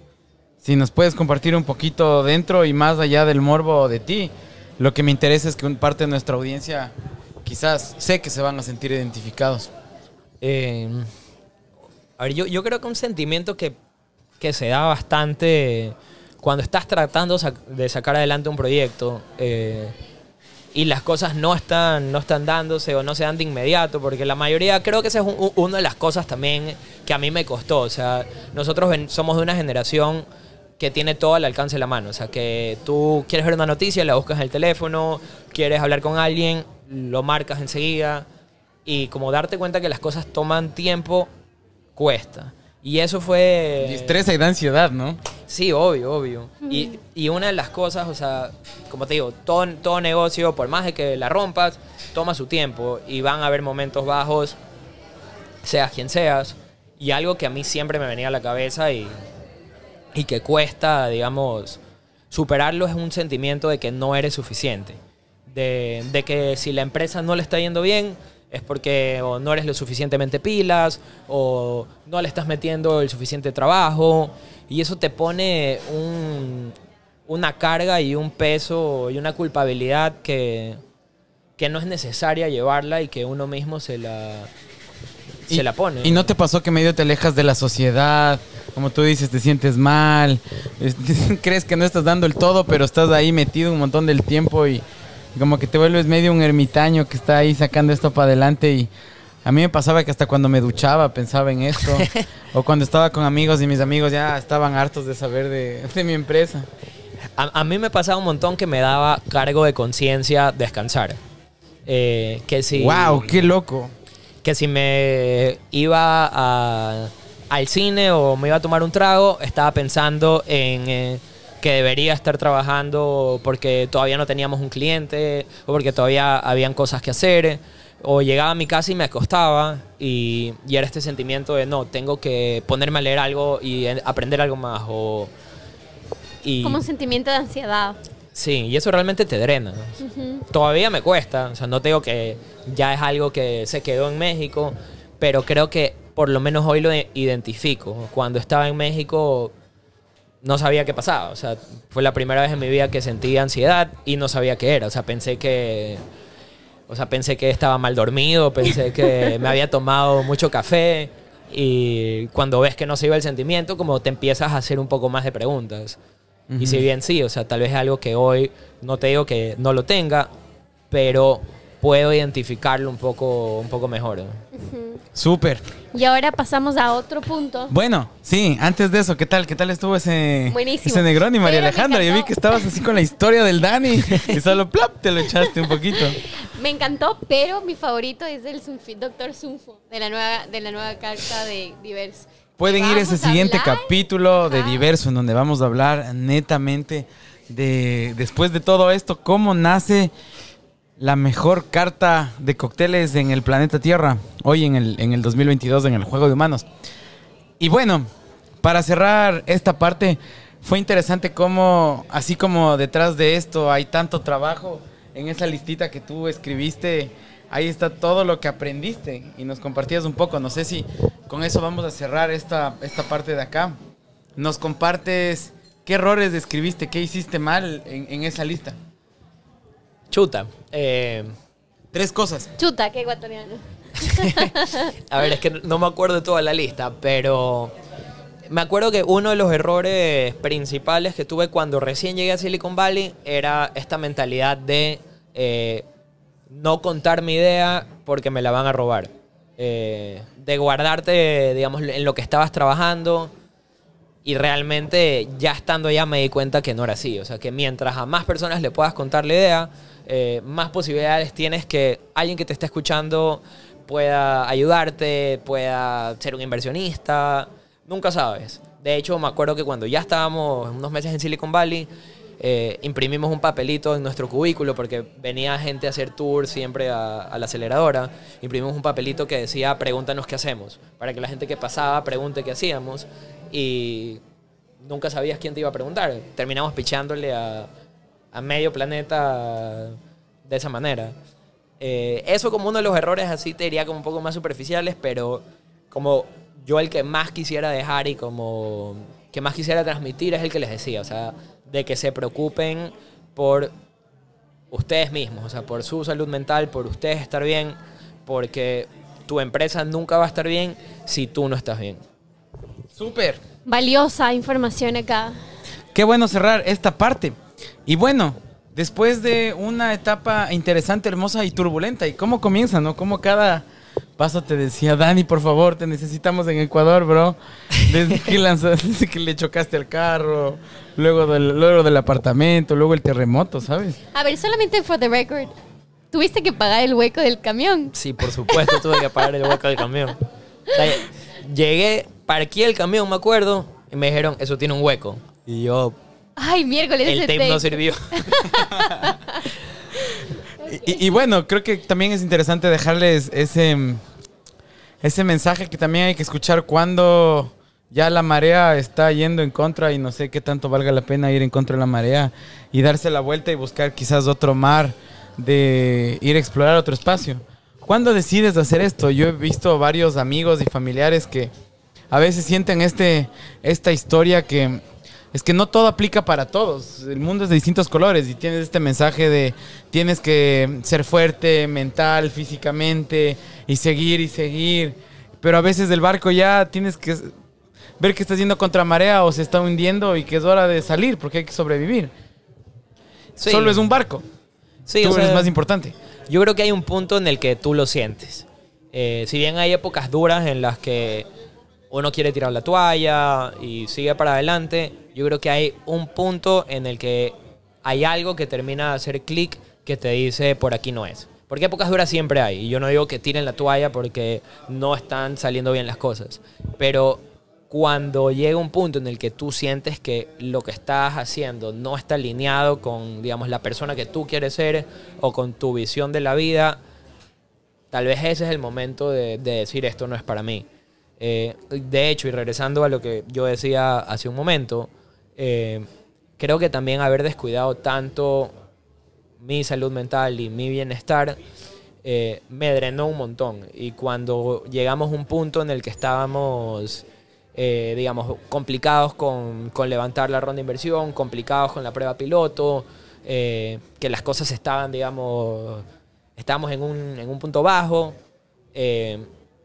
Si nos puedes compartir un poquito dentro y más allá del morbo de ti, lo que me interesa es que parte de nuestra audiencia quizás sé que se van a sentir identificados.
Eh, a ver, yo, creo que un sentimiento que, que se da bastante cuando estás tratando de sacar adelante un proyecto eh, y las cosas no están, no están dándose o no se dan de inmediato, porque la mayoría, creo que esa es un- un- una de las cosas también que a mí me costó. O sea, nosotros somos de una generación que tiene todo al alcance de la mano. O sea, que tú quieres ver una noticia, la buscas en el teléfono, quieres hablar con alguien, lo marcas enseguida. Y como darte cuenta que las cosas toman tiempo, cuesta. Y eso fue...
Y estresa y da ansiedad, ¿no?
Sí, obvio, obvio. Y, y una de las cosas, o sea, como te digo, todo, todo negocio, por más de que la rompas, toma su tiempo y van a haber momentos bajos, seas quien seas. Y algo que a mí siempre me venía a la cabeza y, y que cuesta, digamos, superarlo es un sentimiento de que no eres suficiente. De, de que si la empresa no le está yendo bien es porque o no eres lo suficientemente pilas o no le estás metiendo el suficiente trabajo y eso te pone un- una carga y un peso y una culpabilidad que, que no es necesaria llevarla y que uno mismo se la, se la pone.
¿Y no te pasó que medio te alejas de la sociedad? Como tú dices, te sientes mal, crees que no estás dando el todo, pero estás ahí metido un montón del tiempo y como que te vuelves medio un ermitaño que está ahí sacando esto para adelante y a mí me pasaba que hasta cuando me duchaba pensaba en esto o cuando estaba con amigos y mis amigos ya estaban hartos de saber de, de mi empresa.
A, a mí me pasaba un montón que me daba cargo de conciencia descansar. Eh, que si,
¡Wow! ¡Qué loco!
que si me iba a- al cine o me iba a tomar un trago, estaba pensando en eh, que debería estar trabajando porque todavía no teníamos un cliente o porque todavía habían cosas que hacer. O llegaba a mi casa y me acostaba y, y era este sentimiento de no, tengo que ponerme a leer algo y aprender algo más. O, y,
Como un sentimiento de ansiedad.
Sí, y eso realmente te drena. Todavía me cuesta, o sea, no te digo que ya es algo que se quedó en México, pero creo que por lo menos hoy lo identifico. Cuando estaba en México no sabía qué pasaba, o sea, fue la primera vez en mi vida que sentí ansiedad y no sabía qué era, o sea, pensé que o sea, pensé que estaba mal dormido, pensé que me había tomado mucho café y cuando ves que no se iba el sentimiento, como te empiezas a hacer un poco más de preguntas. Y si bien sí, o sea, tal vez es algo que hoy no te digo que no lo tenga, pero puedo identificarlo un poco, un poco mejor. ¿no?
Súper.
Y ahora pasamos a otro punto.
Bueno, sí, antes de eso, ¿qué tal? ¿Qué tal estuvo ese,
Buenísimo.
ese Negroni, María
Pero
Alejandra? Yo vi que estabas así con la historia del Dani y solo plap, te lo echaste un poquito.
Me encantó, pero mi favorito es el Sunfi- Dr. Sunfo, de la nueva, de la nueva carta de Diverso.
Pueden ir a ese siguiente
hablar-
capítulo de. Diverso, en donde vamos a hablar netamente de, después de todo esto, cómo nace la mejor carta de cócteles en el planeta Tierra, hoy en el, en el 2022, en el Juego de Humanos. Y bueno, para cerrar esta parte, fue interesante cómo, así como detrás de esto hay tanto trabajo, en esa listita que tú escribiste, ahí está todo lo que aprendiste y nos compartías un poco. No sé si con eso vamos a cerrar esta, esta parte de acá. Nos compartes qué errores escribiste, qué hiciste mal en esa lista.
Chuta. eh,
Tres cosas.
Chuta, qué ecuatoriano.
A ver, es que no me acuerdo de toda la lista, pero me acuerdo que uno de los errores principales que tuve cuando recién llegué a Silicon Valley era esta mentalidad de eh, no contar mi idea porque me la van a robar. Eh, de guardarte, digamos, en lo que estabas trabajando. Y realmente ya estando allá me di cuenta que no era así. O sea, que mientras a más personas le puedas contar la idea, eh, más posibilidades tienes que alguien que te esté escuchando pueda ayudarte, pueda ser un inversionista. Nunca sabes. De hecho, me acuerdo que cuando ya estábamos unos meses en Silicon Valley, eh, imprimimos un papelito en nuestro cubículo porque venía gente a hacer tours siempre a, a la aceleradora. Imprimimos un papelito que decía pregúntanos qué hacemos, para que la gente que pasaba pregunte qué hacíamos y nunca sabías quién te iba a preguntar. Terminamos pichándole a, a medio planeta de esa manera. Eh, eso como uno de los errores así te diría como un poco más superficiales, pero como yo el que más quisiera dejar y como que más quisiera transmitir es el que les decía, o sea, de que se preocupen por ustedes mismos, o sea, por su salud mental, por ustedes estar bien, porque tu empresa nunca va a estar bien si tú no estás bien.
Súper.
Valiosa información acá.
Qué bueno cerrar esta parte. Y bueno, después de una etapa interesante, hermosa y turbulenta, ¿y cómo comienza, no? Cómo cada paso te decía, Dani, por favor, te necesitamos en Ecuador, bro. Desde que, lanzaste, desde que le chocaste al carro, luego del, luego del apartamento, luego el terremoto, ¿sabes?
A ver, solamente for the record. Tuviste que pagar el hueco del camión.
Sí, por supuesto, tuve que pagar el hueco del camión. O sea, llegué, parqué el camión, me acuerdo, y me dijeron, eso tiene un hueco. Y yo,
Ay, miércoles
el
ese
tape no sirvió.
Y, y bueno, creo que también es interesante dejarles ese, ese mensaje que también hay que escuchar cuando ya la marea está yendo en contra y no sé qué tanto valga la pena ir en contra de la marea y darse la vuelta y buscar quizás otro mar, de ir a explorar otro espacio. ¿Cuándo decides hacer esto? Yo he visto varios amigos y familiares que a veces sienten este, esta historia que es que no todo aplica para todos. El mundo es de distintos colores y tienes este mensaje de tienes que ser fuerte mental, físicamente y seguir y seguir. Pero a veces del barco ya tienes que ver que está yendo contra marea o se está hundiendo y que es hora de salir porque hay que sobrevivir.
Sí.
Solo es un barco.
Sí,
Tú
o sea,
eres más importante.
Yo creo que hay un punto en el que tú lo sientes. Eh, si bien hay épocas duras en las que uno quiere tirar la toalla y sigue para adelante, yo creo que hay un punto en el que hay algo que termina de hacer clic que te dice por aquí no es. Porque épocas duras siempre hay. Y yo no digo que tiren la toalla porque no están saliendo bien las cosas. Pero cuando llega un punto en el que tú sientes que lo que estás haciendo no está alineado con, digamos, la persona que tú quieres ser o con tu visión de la vida, tal vez ese es el momento de, de decir esto no es para mí. Eh, de hecho, y regresando a lo que yo decía hace un momento, eh, creo que también haber descuidado tanto mi salud mental y mi bienestar eh, me drenó un montón. Y cuando llegamos a un punto en el que estábamos, digamos, complicados con, con levantar la ronda de inversión, complicados con la prueba piloto, que las cosas estaban, digamos, estábamos en un, en un punto bajo.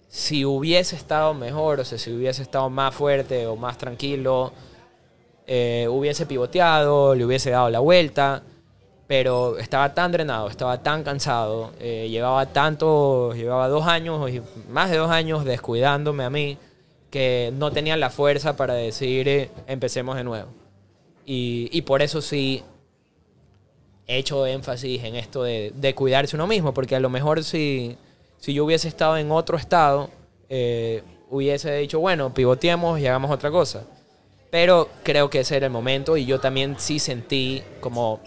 Si hubiese estado mejor, o sea, si hubiese estado más fuerte o más tranquilo, eh, hubiese pivoteado, le hubiese dado la vuelta, pero estaba tan drenado, estaba tan cansado, eh, llevaba tanto, llevaba dos años, más de dos años descuidándome a mí, que no tenía la fuerza para decir eh, empecemos de nuevo. Y, y por eso sí he hecho énfasis en esto de, de cuidarse uno mismo, porque a lo mejor si, si yo hubiese estado en otro estado, eh, hubiese dicho, bueno, pivoteemos y hagamos otra cosa. Pero creo que ese era el momento y yo también sí sentí como,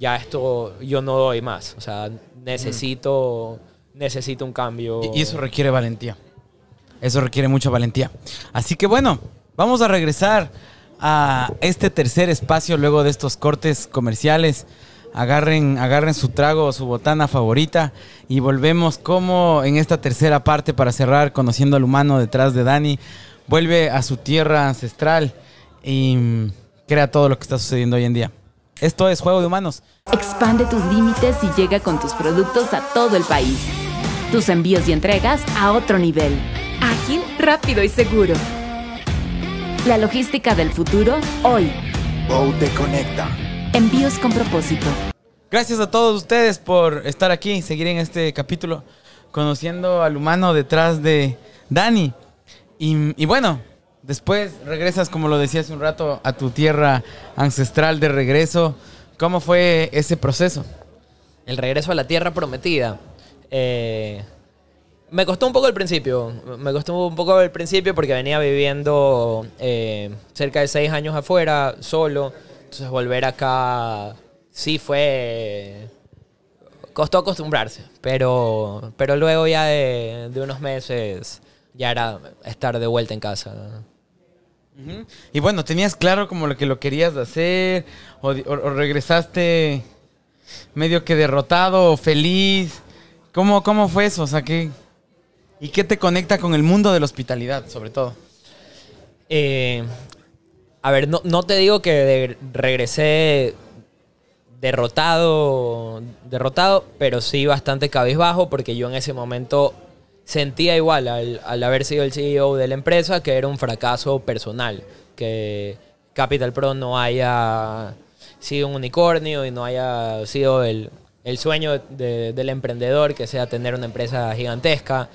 ya esto, yo no doy más. O sea, necesito, necesito un cambio.
Y y eso requiere valentía. Eso requiere mucha valentía. Así que bueno, vamos a regresar a este tercer espacio luego de estos cortes comerciales. Agarren, agarren su trago o su botana favorita y volvemos como en esta tercera parte para cerrar conociendo al humano detrás de Dani. Vuelve a su tierra ancestral y crea todo lo que está sucediendo hoy en día. Esto es Juego de Humanos.
Expande tus límites y llega con tus productos a todo el país. Tus envíos y entregas a otro nivel. Ágil, rápido y seguro. La logística del futuro hoy.
Bow te conecta.
Envíos con propósito.
Gracias a todos ustedes por estar aquí, seguir en este capítulo, conociendo al humano detrás de Dani. Y, y bueno, después regresas, como lo decía hace un rato, a tu tierra ancestral de regreso. ¿Cómo fue ese proceso?
El regreso a la tierra prometida. Eh, me costó un poco al principio. Me costó un poco al principio porque venía viviendo eh, cerca de seis años afuera, solo. Entonces volver acá sí fue... Costó acostumbrarse, pero, pero luego ya de, de unos meses ya era estar de vuelta en casa.
Y bueno, ¿tenías claro como lo que lo querías hacer? ¿O, o- o regresaste medio que derrotado o feliz? ¿Cómo, ¿Cómo fue eso? O sea, ¿qué, ¿Y qué te conecta con el mundo de la hospitalidad, sobre todo?
Eh, a ver, no, no te digo que regresé derrotado, derrotado, pero sí bastante cabizbajo porque yo en ese momento sentía igual al, al haber sido el CEO de la empresa que era un fracaso personal, que Capital Pro no haya sido un unicornio y no haya sido el, el sueño de- del emprendedor que sea tener una empresa gigantesca.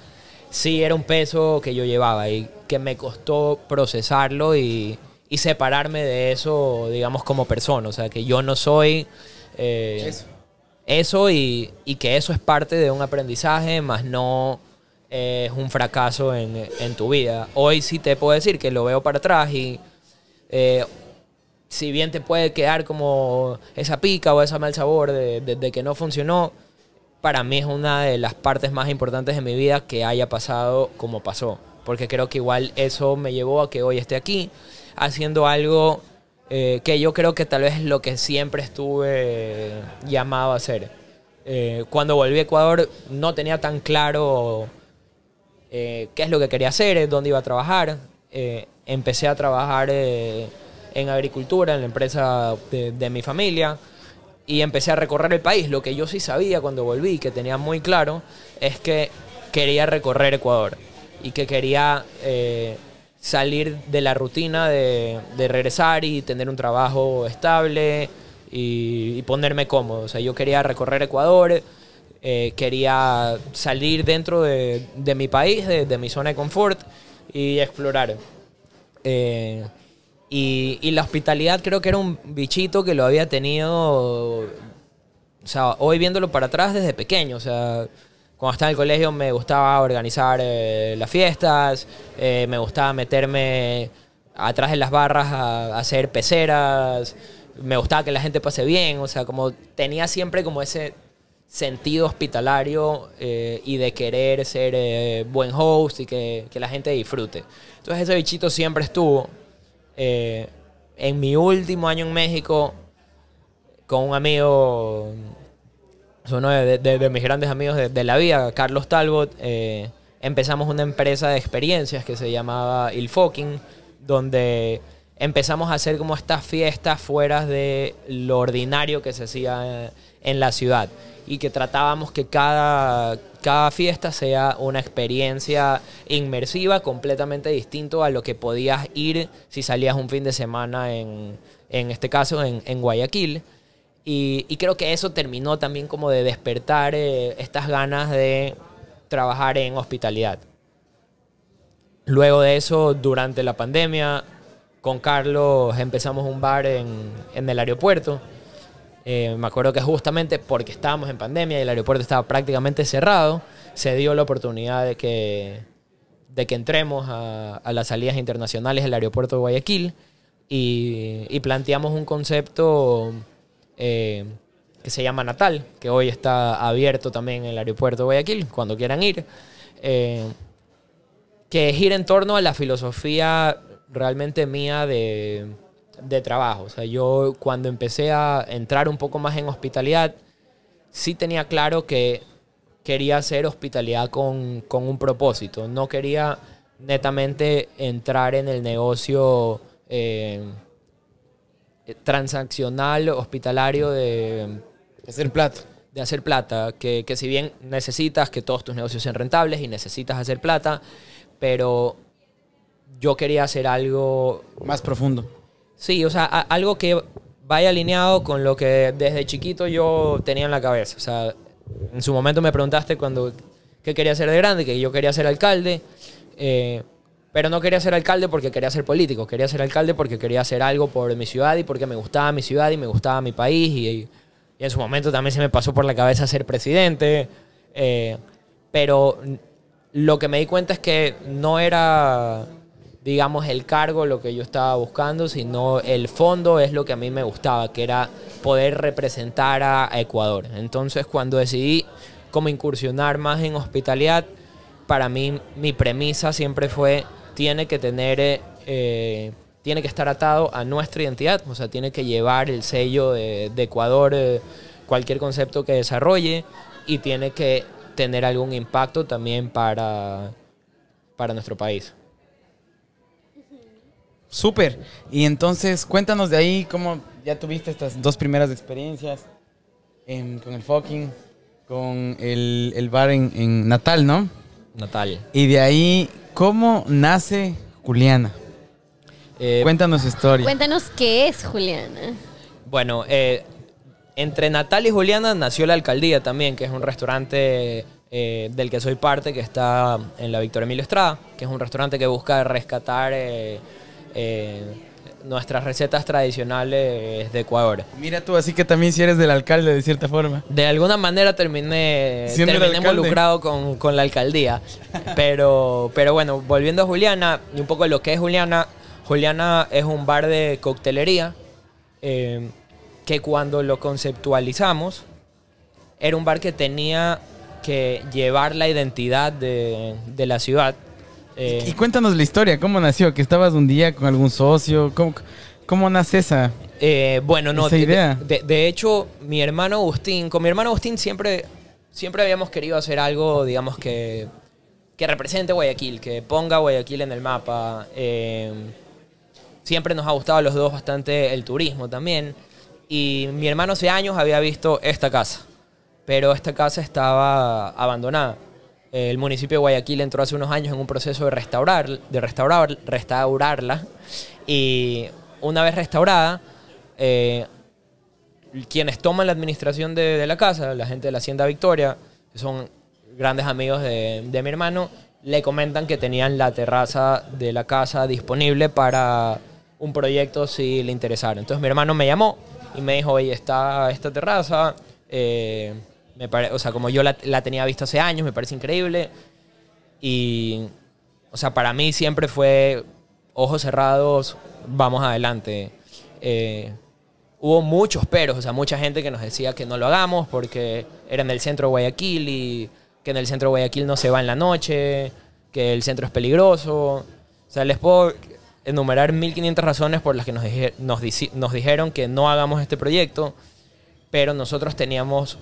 Sí era un peso que yo llevaba y que me costó procesarlo y, y separarme de eso, digamos, como persona. O sea, que yo no soy... eh,
Eso.
eso y, y que eso es parte de un aprendizaje, más no eh, es un fracaso en, en tu vida. Hoy sí te puedo decir que lo veo para atrás y eh, si bien te puede quedar como esa pica o ese mal sabor de, de- de que no funcionó, para mí es una de las partes más importantes de mi vida que haya pasado como pasó. Porque creo que igual eso me llevó a que hoy esté aquí haciendo algo eh, que yo creo que tal vez es lo que siempre estuve llamado a hacer. Eh, cuando volví a Ecuador no tenía tan claro eh, qué es lo que quería hacer, dónde iba a trabajar. Empecé a trabajar en agricultura, en la empresa de, mi familia, y empecé a recorrer el país. Lo que yo sí sabía cuando volví, que tenía muy claro, es que quería recorrer Ecuador y que quería salir de la rutina de, regresar y tener un trabajo estable y, ponerme cómodo. O sea, yo quería recorrer Ecuador, eh, quería salir dentro de, mi país, de, de mi zona de confort y explorar. Eh, y, y la hospitalidad creo que era un bichito que lo había tenido, o sea, hoy viéndolo para atrás desde pequeño, o sea, cuando estaba en el colegio me gustaba organizar eh, las fiestas, eh, me gustaba meterme atrás de las barras a, hacer peceras, me gustaba que la gente pase bien, o sea, como tenía siempre como ese sentido hospitalario eh, y de querer ser buen host y que, que la gente disfrute. Entonces ese bichito siempre estuvo. En mi último año en México, con un amigo, es uno de, mis grandes amigos de, la vida, Carlos Talbot, eh, empezamos una empresa de experiencias que se llamaba Il Fucking, donde empezamos a hacer como estas fiestas fuera de lo ordinario que se hacía en la ciudad y que tratábamos que cada, cada fiesta sea una experiencia inmersiva completamente distinto a lo que podías ir si salías un fin de semana en, en este caso en Guayaquil. Y, y creo que eso terminó también como de despertar eh, estas ganas de trabajar en hospitalidad. Luego de eso, durante la pandemia, con Carlos empezamos un bar en, en el aeropuerto. Eh, me acuerdo que justamente porque estábamos en pandemia y el aeropuerto estaba prácticamente cerrado, se dio la oportunidad de que, de que entremos a, a las salidas internacionales del aeropuerto de Guayaquil y, y planteamos un concepto eh, que se llama Natal, que hoy está abierto también en el aeropuerto de Guayaquil, cuando quieran ir, eh, que gira en torno a la filosofía realmente mía de, de trabajo. O sea, yo cuando empecé a entrar un poco más en hospitalidad, sí tenía claro que quería hacer hospitalidad con, con un propósito. No quería netamente entrar en el negocio eh, transaccional hospitalario de,
Hacer plato.
de hacer plata, que, que si bien necesitas que todos tus negocios sean rentables y necesitas hacer plata, pero yo quería hacer algo
Más profundo.
Sí, o sea, a- algo que vaya alineado con lo que desde chiquito yo tenía en la cabeza. O sea, en su momento me preguntaste cuando qué quería ser de grande, que yo quería ser alcalde, eh, pero no quería ser alcalde porque quería ser político, quería ser alcalde porque quería hacer algo por mi ciudad y porque me gustaba mi ciudad y me gustaba mi país. Y, en su momento también se me pasó por la cabeza ser presidente, eh, pero lo que me di cuenta es que no era digamos, el cargo, lo que yo estaba buscando, sino el fondo es lo que a mí me gustaba, que era poder representar a Ecuador. Entonces, cuando decidí como incursionar más en hospitalidad, para mí mi premisa siempre fue, tiene que tener, eh, eh, tiene que estar atado a nuestra identidad, o sea, tiene que llevar el sello de, de Ecuador, eh, cualquier concepto que desarrolle, y tiene que tener algún impacto también para, para nuestro país.
Súper. Y entonces, cuéntanos de ahí cómo ya tuviste estas dos primeras experiencias em, con el fucking, con el, el bar en, en Natal, ¿no?
Natal.
Y de ahí, ¿cómo nace Juliana?
Eh,
Cuéntanos su historia.
Cuéntanos qué es Juliana.
Bueno, eh, entre Natal y Juliana nació la alcaldía también, que es un restaurante eh, del que soy parte, que está en la Victoria Emilio Estrada, que es un restaurante que busca rescatar eh, eh, nuestras recetas tradicionales de Ecuador.
Mira tú, así que también si eres del alcalde de cierta forma.
De alguna manera terminé, terminé involucrado con, con la alcaldía. Pero, pero bueno, volviendo a Juliana, y un poco lo que es Juliana, Juliana es un bar de coctelería eh, que cuando lo conceptualizamos, era un bar que tenía que llevar la identidad de, de la ciudad. Eh,
Y cuéntanos la historia, ¿cómo nació? ¿Que estabas un día con algún socio? ¿Cómo, cómo nace esa?
Eh, bueno, no,
Esa
de-
idea.
De, de hecho, mi hermano Agustín, con mi hermano Agustín siempre, siempre habíamos querido hacer algo, digamos, que, que represente Guayaquil, que ponga Guayaquil en el mapa. Eh, siempre nos ha gustado a los dos bastante el turismo también. Y mi hermano hace años había visto esta casa, pero esta casa estaba abandonada. El municipio de Guayaquil entró hace unos años en un proceso de restaurar, de restaurar, restaurarla. Y una vez restaurada, eh, quienes toman la administración de, la casa, la gente de la Hacienda Victoria, que son grandes amigos de, de mi hermano, le comentan que tenían la terraza de la casa disponible para un proyecto si le interesara. Entonces mi hermano me llamó y me dijo, oye, está esta terraza, eh, me pare- o sea, como yo la, la tenía vista hace años, me parece increíble. Y, o sea, para mí siempre fue ojos cerrados, vamos adelante. Eh, hubo muchos peros, o sea, mucha gente que nos decía que no lo hagamos porque era en el centro de Guayaquil y que en el centro de Guayaquil no se va en la noche, que el centro es peligroso. O sea, les puedo enumerar 1500 razones por las que nos dijeron que no hagamos este proyecto, pero nosotros teníamos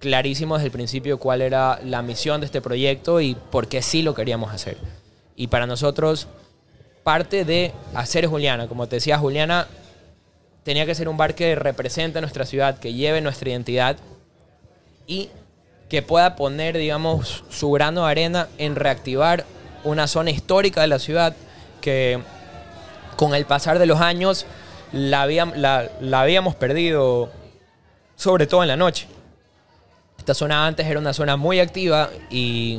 clarísimo desde el principio cuál era la misión de este proyecto y por qué sí lo queríamos hacer. Y para nosotros, parte de hacer Juliana, como te decía Juliana, tenía que ser un bar que represente nuestra ciudad, que lleve nuestra identidad y que pueda poner, digamos, su grano de arena en reactivar una zona histórica de la ciudad que con el pasar de los años la, la habíamos perdido, sobre todo en la noche. Esta zona antes era una zona muy activa y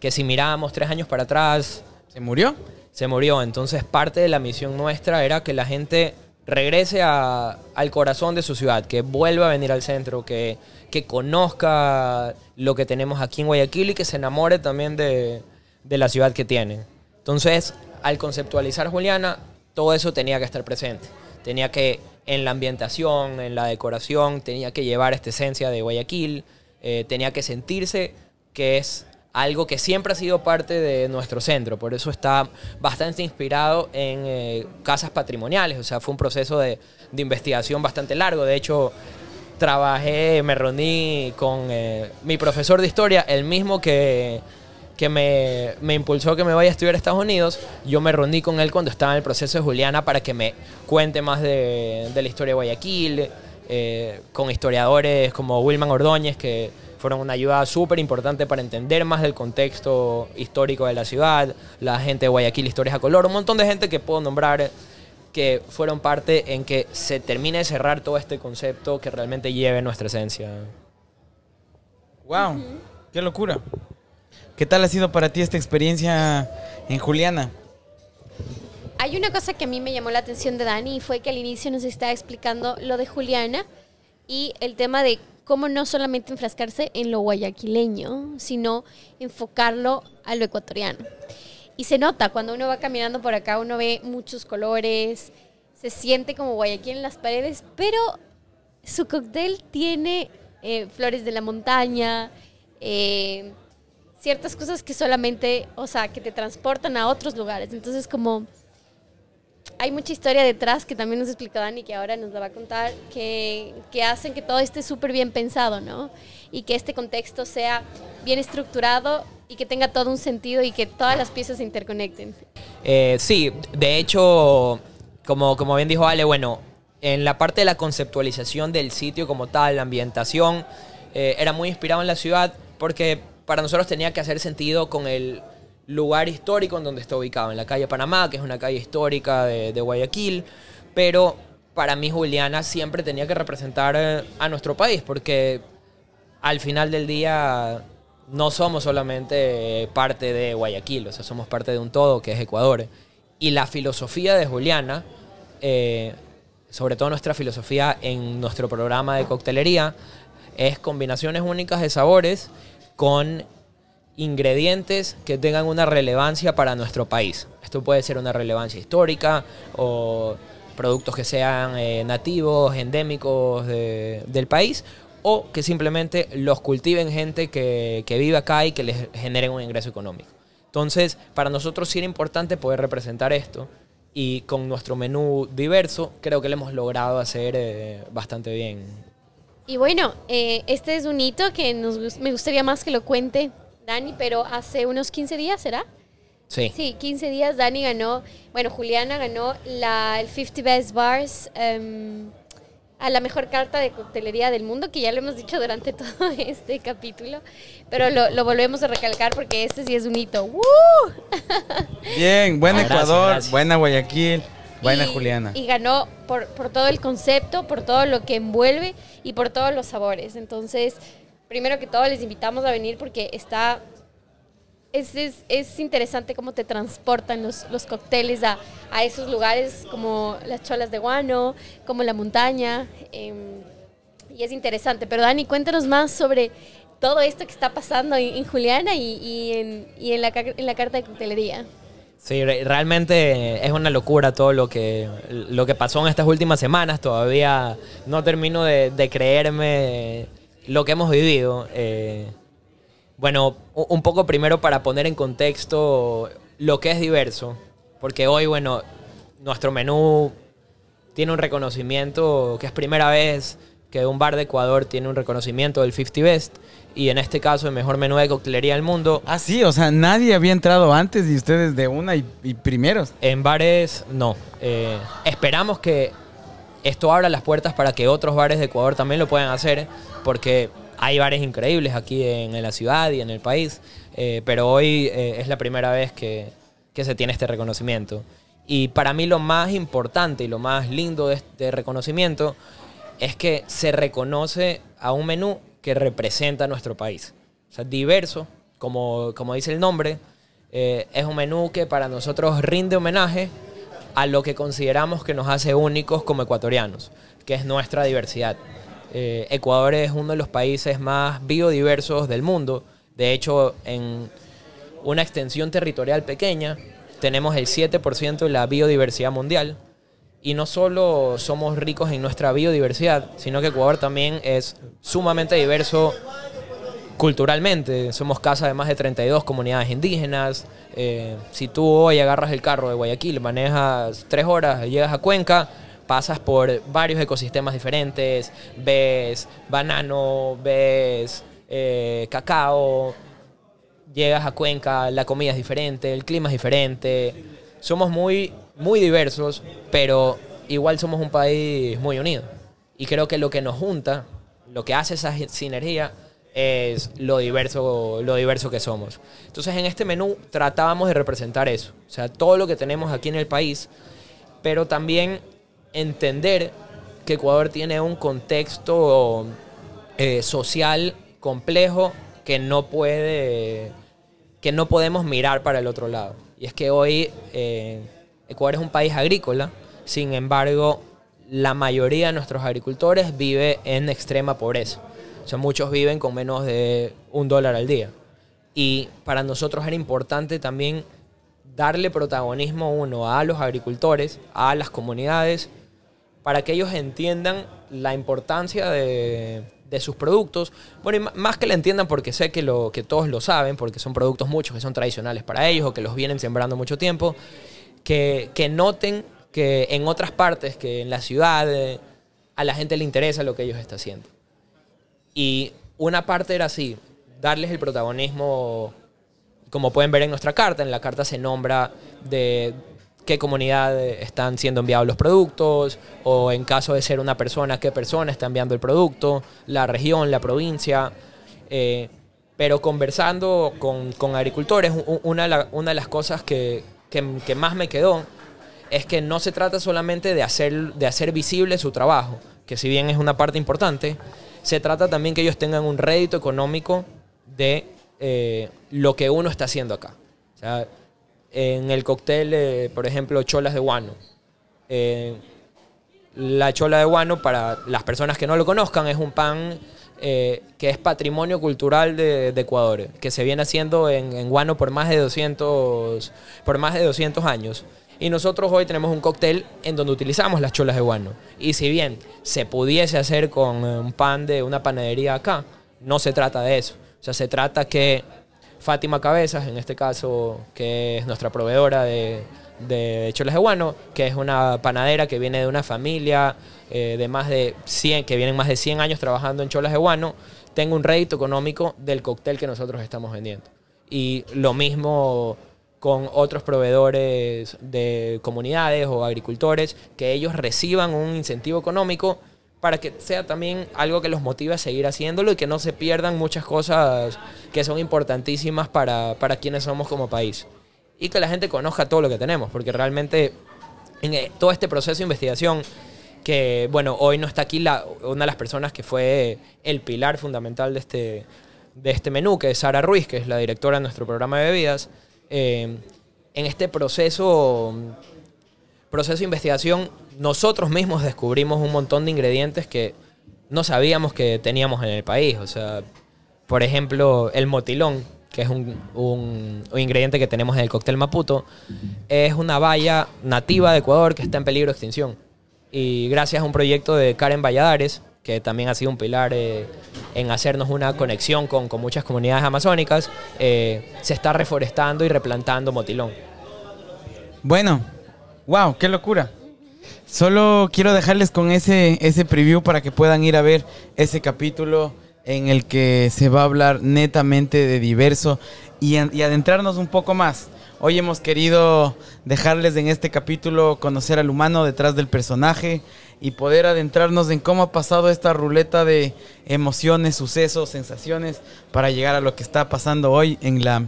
que si mirábamos tres años para atrás,
¿Se murió?
se murió. Entonces parte de la misión nuestra era que la gente regrese a- al corazón de su ciudad, que vuelva a venir al centro, que, que conozca lo que tenemos aquí en Guayaquil y que se enamore también de, de la ciudad que tiene. Entonces, al conceptualizar Juliana, todo eso tenía que estar presente. Tenía que, en la ambientación, en la decoración, tenía que llevar esta esencia de Guayaquil, eh, tenía que sentirse que es algo que siempre ha sido parte de nuestro centro, por eso está bastante inspirado en eh, casas patrimoniales, o sea, fue un proceso de, de investigación bastante largo, de hecho, trabajé, me reuní con eh, mi profesor de historia, el mismo que, que me, me impulsó que me vaya a estudiar a Estados Unidos, yo me reuní con él cuando estaba en el proceso de Juliana para que me cuente más de, de la historia de Guayaquil, eh, con historiadores como Wilman Ordóñez, que fueron una ayuda súper importante para entender más del contexto histórico de la ciudad, la gente de Guayaquil, Historias a Color, un montón de gente que puedo nombrar que fueron parte en que se termine de cerrar todo este concepto que realmente lleve nuestra esencia.
¡Wow! ¡Qué locura! ¿Qué tal ha sido para ti esta experiencia en Juliana?
Hay una cosa que a mí me llamó la atención de Dani y fue que al inicio nos estaba explicando lo de Juliana y el tema de cómo no solamente enfrascarse en lo guayaquileño, sino enfocarlo a lo ecuatoriano. Y se nota, cuando uno va caminando por acá, uno ve muchos colores, se siente como Guayaquil en las paredes, pero su cóctel tiene eh, flores de la montaña, eh, ciertas cosas que solamente, o sea, que te transportan a otros lugares. Entonces, como hay mucha historia detrás que también nos explicó Dani, que ahora nos la va a contar, que, que hacen que todo esté súper bien pensado, ¿no? Y que este contexto sea bien estructurado y que tenga todo un sentido y que todas las piezas se interconecten.
Eh, sí, de hecho, como, como bien dijo Ale, bueno, en la parte de la conceptualización del sitio como tal, la ambientación, eh, era muy inspirado en la ciudad porque para nosotros tenía que hacer sentido con el lugar histórico en donde está ubicado, en la calle Panamá, que es una calle histórica de, Guayaquil, pero para mí Juliana siempre tenía que representar eh, a nuestro país, porque al final del día no somos solamente parte de Guayaquil, o sea, somos parte de un todo que es Ecuador. Y la filosofía de Juliana, eh, sobre todo nuestra filosofía en nuestro programa de coctelería, es combinaciones únicas de sabores con ingredientes que tengan una relevancia para nuestro país. Esto puede ser una relevancia histórica o productos que sean eh, nativos, endémicos de- del país, o que simplemente los cultiven gente que, que vive acá y que les generen un ingreso económico. Entonces, para nosotros sí era importante poder representar esto y con nuestro menú diverso creo que lo hemos logrado hacer eh, bastante bien.
Y bueno, eh, este es un hito que nos, me gustaría más que lo cuente Dani, pero hace unos 15 días, ¿será?
Sí.
Sí, 15 días Dani ganó, bueno, Juliana ganó la, el 50 Best Bars em, a la mejor carta de coctelería del mundo, que ya lo hemos dicho durante todo este capítulo, pero lo, lo volvemos a recalcar porque este sí es un hito. ¡Woo!
Bien, buen
gracias,
Ecuador,
gracias.
buena Guayaquil, buena
Y-
Juliana.
Y ganó por, por todo el concepto, por todo lo que envuelve y por todos los sabores. Entonces, primero que todo, les invitamos a venir porque está. Es, es, es interesante cómo te transportan los, los cócteles a, a esos lugares como las cholas de guano, como la montaña. em, y es interesante. Pero Dani, cuéntanos más sobre todo esto que está pasando en, Juliana y, y en, y en, la, en la carta de coctelería.
Sí, re- realmente es una locura todo lo que, lo que pasó en estas últimas semanas. Todavía no termino de creerme lo que hemos vivido. Eh, bueno, un poco primero para poner en contexto lo que es diverso. Porque hoy, bueno, nuestro menú tiene un reconocimiento que es primera vez que un bar de Ecuador tiene un reconocimiento del 50 Best. Y en este caso, el mejor menú de coctelería del mundo.
Ah, sí, o sea, nadie había entrado antes y ustedes de una y, y primeros.
En bares, no. Eh, esperamos que esto abra las puertas para que otros bares de Ecuador también lo puedan hacer, porque hay bares increíbles aquí en, en la ciudad y en el país, eh, pero hoy eh, es la primera vez que, que se tiene este reconocimiento. Y para mí lo más importante y lo más lindo de este reconocimiento es que se reconoce a un menú que representa a nuestro país. O sea, diverso, como, como dice el nombre, eh, es un menú que para nosotros rinde homenaje a lo que consideramos que nos hace únicos como ecuatorianos, que es nuestra diversidad. Eh, Ecuador es uno de los países más biodiversos del mundo. De hecho, en una extensión territorial pequeña, tenemos el 7% de la biodiversidad mundial. Y no solo somos ricos en nuestra biodiversidad, sino que Ecuador también es sumamente diverso culturalmente. Somos casa de más de 32 comunidades indígenas. Eh, si tú hoy agarras el carro de Guayaquil, manejas tres horas, llegas a Cuenca, pasas por varios ecosistemas diferentes, ves banano, ves eh, cacao, llegas a Cuenca, la comida es diferente, el clima es diferente. Somos muy, muy diversos, pero igual somos un país muy unido. Y creo que lo que nos junta, lo que hace esa sinergia, es lo diverso, lo diverso que somos. Entonces en este menú tratábamos de representar eso, o sea, todo lo que tenemos aquí en el país, pero también entender que Ecuador tiene un contexto eh, social complejo que no puede, que no podemos mirar para el otro lado. Y es que hoy eh, Ecuador es un país agrícola, sin embargo, la mayoría de nuestros agricultores vive en extrema pobreza. Sea, muchos viven con menos de un dólar al día. Y para nosotros era importante también darle protagonismo uno a los agricultores, a las comunidades, para que ellos entiendan la importancia de, de sus productos. Bueno, y más que la entiendan porque sé que, lo, que todos lo saben, porque son productos muchos que son tradicionales para ellos o que los vienen sembrando mucho tiempo, que, que noten que en otras partes, que en la ciudad, eh, a la gente le interesa lo que ellos están haciendo. Y una parte era así, darles el protagonismo, como pueden ver en nuestra carta, en la carta se nombra de qué comunidad están siendo enviados los productos, o en caso de ser una persona, qué persona está enviando el producto, la región, la provincia. Eh, pero conversando con, con agricultores, una, una, de las cosas que, que, que, más me quedó es que no se trata solamente de hacer, de hacer visible su trabajo, que si bien es una parte importante, se trata también que ellos tengan un rédito económico de eh, lo que uno está haciendo acá. O en el cóctel, eh, por ejemplo, cholas de guano. Eh, la chola de guano, para las personas que no lo conozcan, es un pan que es patrimonio cultural de, Ecuador, que se viene haciendo en, en, guano por más, de 200, por más de 200 años. Y nosotros hoy tenemos un cóctel en donde utilizamos las cholas de guano. Y si bien se pudiese hacer con un pan de una panadería acá, no se trata de eso. O sea, se trata que Fátima Cabezas, en este caso, que es nuestra proveedora de, de cholas de guano, que es una panadera que viene de una familia eh, de más de 100, que vienen más de 100 años trabajando en cholas de guano, tenga un rédito económico del cóctel que nosotros estamos vendiendo. Y lo mismo con otros proveedores de comunidades o agricultores, que ellos reciban un incentivo económico para que sea también algo que los motive a seguir haciéndolo y que no se pierdan muchas cosas que son importantísimas para, para quienes somos como país. Y que la gente conozca todo lo que tenemos, porque realmente en eh, todo este proceso de investigación, que bueno, hoy no está aquí la, una de las personas que fue el pilar fundamental de este, de este menú, que es Sara Ruiz, que es la directora de nuestro programa de bebidas, eh, en este proceso, proceso de investigación, nosotros mismos descubrimos un montón de ingredientes que no sabíamos que teníamos en el país. O sea, por ejemplo, el motilón, que es un, un, un, ingrediente que tenemos en el cóctel Maputo, es una valla nativa de Ecuador que está en peligro de extinción. Y gracias a un proyecto de Karen Valladares, que también ha sido un pilar eh, en hacernos una conexión con, con muchas comunidades amazónicas, eh, se está reforestando y replantando motilón.
Bueno, wow, qué locura. Solo quiero dejarles con ese, ese preview para que puedan ir a ver ese capítulo en el que se va a hablar netamente de diverso y, y adentrarnos un poco más. Hoy hemos querido dejarles en este capítulo conocer al humano detrás del personaje, y poder adentrarnos en cómo ha pasado esta ruleta de emociones, sucesos, sensaciones para llegar a lo que está pasando hoy en la,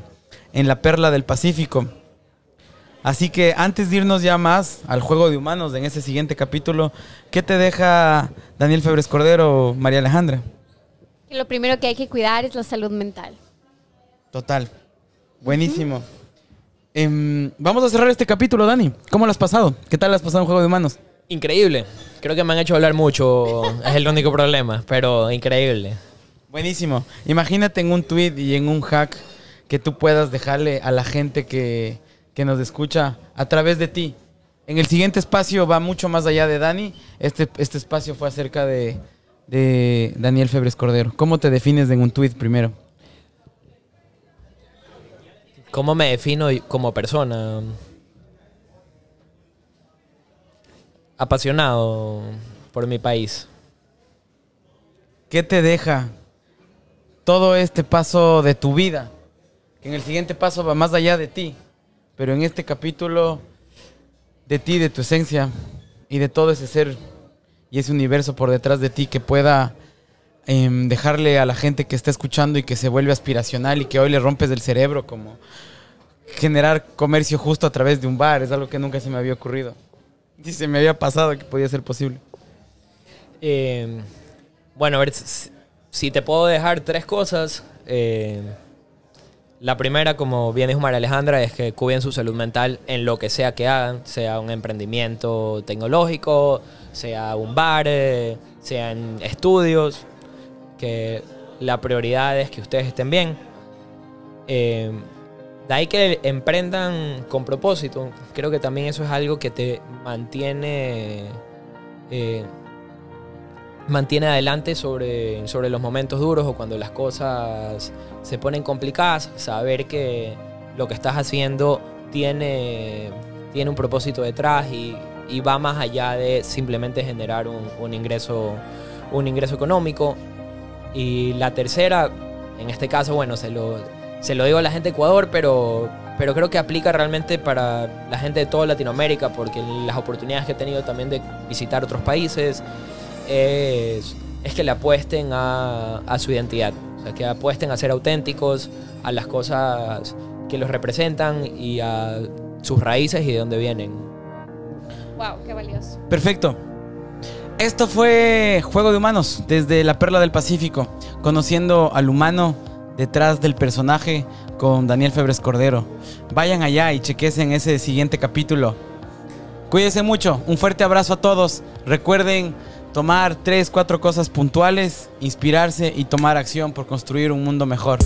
en la perla del Pacífico. Así que antes de irnos ya más al juego de humanos en este siguiente capítulo, ¿qué te deja Daniel Febres Cordero, María Alejandra?
Lo primero que hay que cuidar es la salud mental.
Total. Buenísimo. Uh -huh. Eh, vamos a cerrar este capítulo, Dani. ¿Cómo lo has pasado? ¿Qué tal has pasado en Juego de Humanos?
Increíble. Creo que me han hecho hablar mucho. es el único problema, pero increíble.
Buenísimo. Imagínate en un tweet y en un hack que tú puedas dejarle a la gente que, que nos escucha a través de ti. En el siguiente espacio va mucho más allá de Dani. Este, este espacio fue acerca de, de Daniel Febres Cordero. ¿Cómo te defines en un tweet primero?
¿Cómo me defino como persona? apasionado por mi país.
¿Qué te deja todo este paso de tu vida? que en el siguiente paso va más allá de ti, pero en este capítulo de ti, de tu esencia y de todo ese ser y ese universo por detrás de ti que pueda em, dejarle a la gente que está escuchando y que se vuelve aspiracional y que hoy le rompes el cerebro como generar comercio justo a través de un bar, es algo que nunca se me había ocurrido. Ni se me había pasado que podía ser posible.
Eh, bueno, a ver, si, te puedo dejar tres cosas. eh, la primera, como bien dijo María Alejandra, es que cuiden su salud mental en lo que sea que hagan, sea un emprendimiento tecnológico, sea un bar, eh, sean estudios, que la prioridad es que ustedes estén bien. Eh, de ahí que emprendan con propósito. Creo que también eso es algo que te mantiene. eh, mantiene adelante sobre, sobre los momentos duros o cuando las cosas se ponen complicadas. Saber que lo que estás haciendo tiene, tiene un propósito detrás y, va más allá de simplemente generar un ingreso, un ingreso económico. Y la tercera, en este caso, bueno, se lo, se lo digo a la gente de Ecuador, pero, pero creo que aplica realmente para la gente de toda Latinoamérica, porque las oportunidades que he tenido también de visitar otros países es, es que le apuesten a, a su identidad, o sea, que apuesten a ser auténticos, a las cosas que los representan y a sus raíces y de dónde vienen.
Wow, qué valioso.
Perfecto. Esto fue Juego de Humanos desde la Perla del Pacífico, conociendo al humano detrás del personaje con Daniel Febres Cordero. Vayan allá y chequesen ese siguiente capítulo. Cuídense mucho, un fuerte abrazo a todos. Recuerden tomar tres, cuatro cosas puntuales, inspirarse y tomar acción por construir un mundo mejor.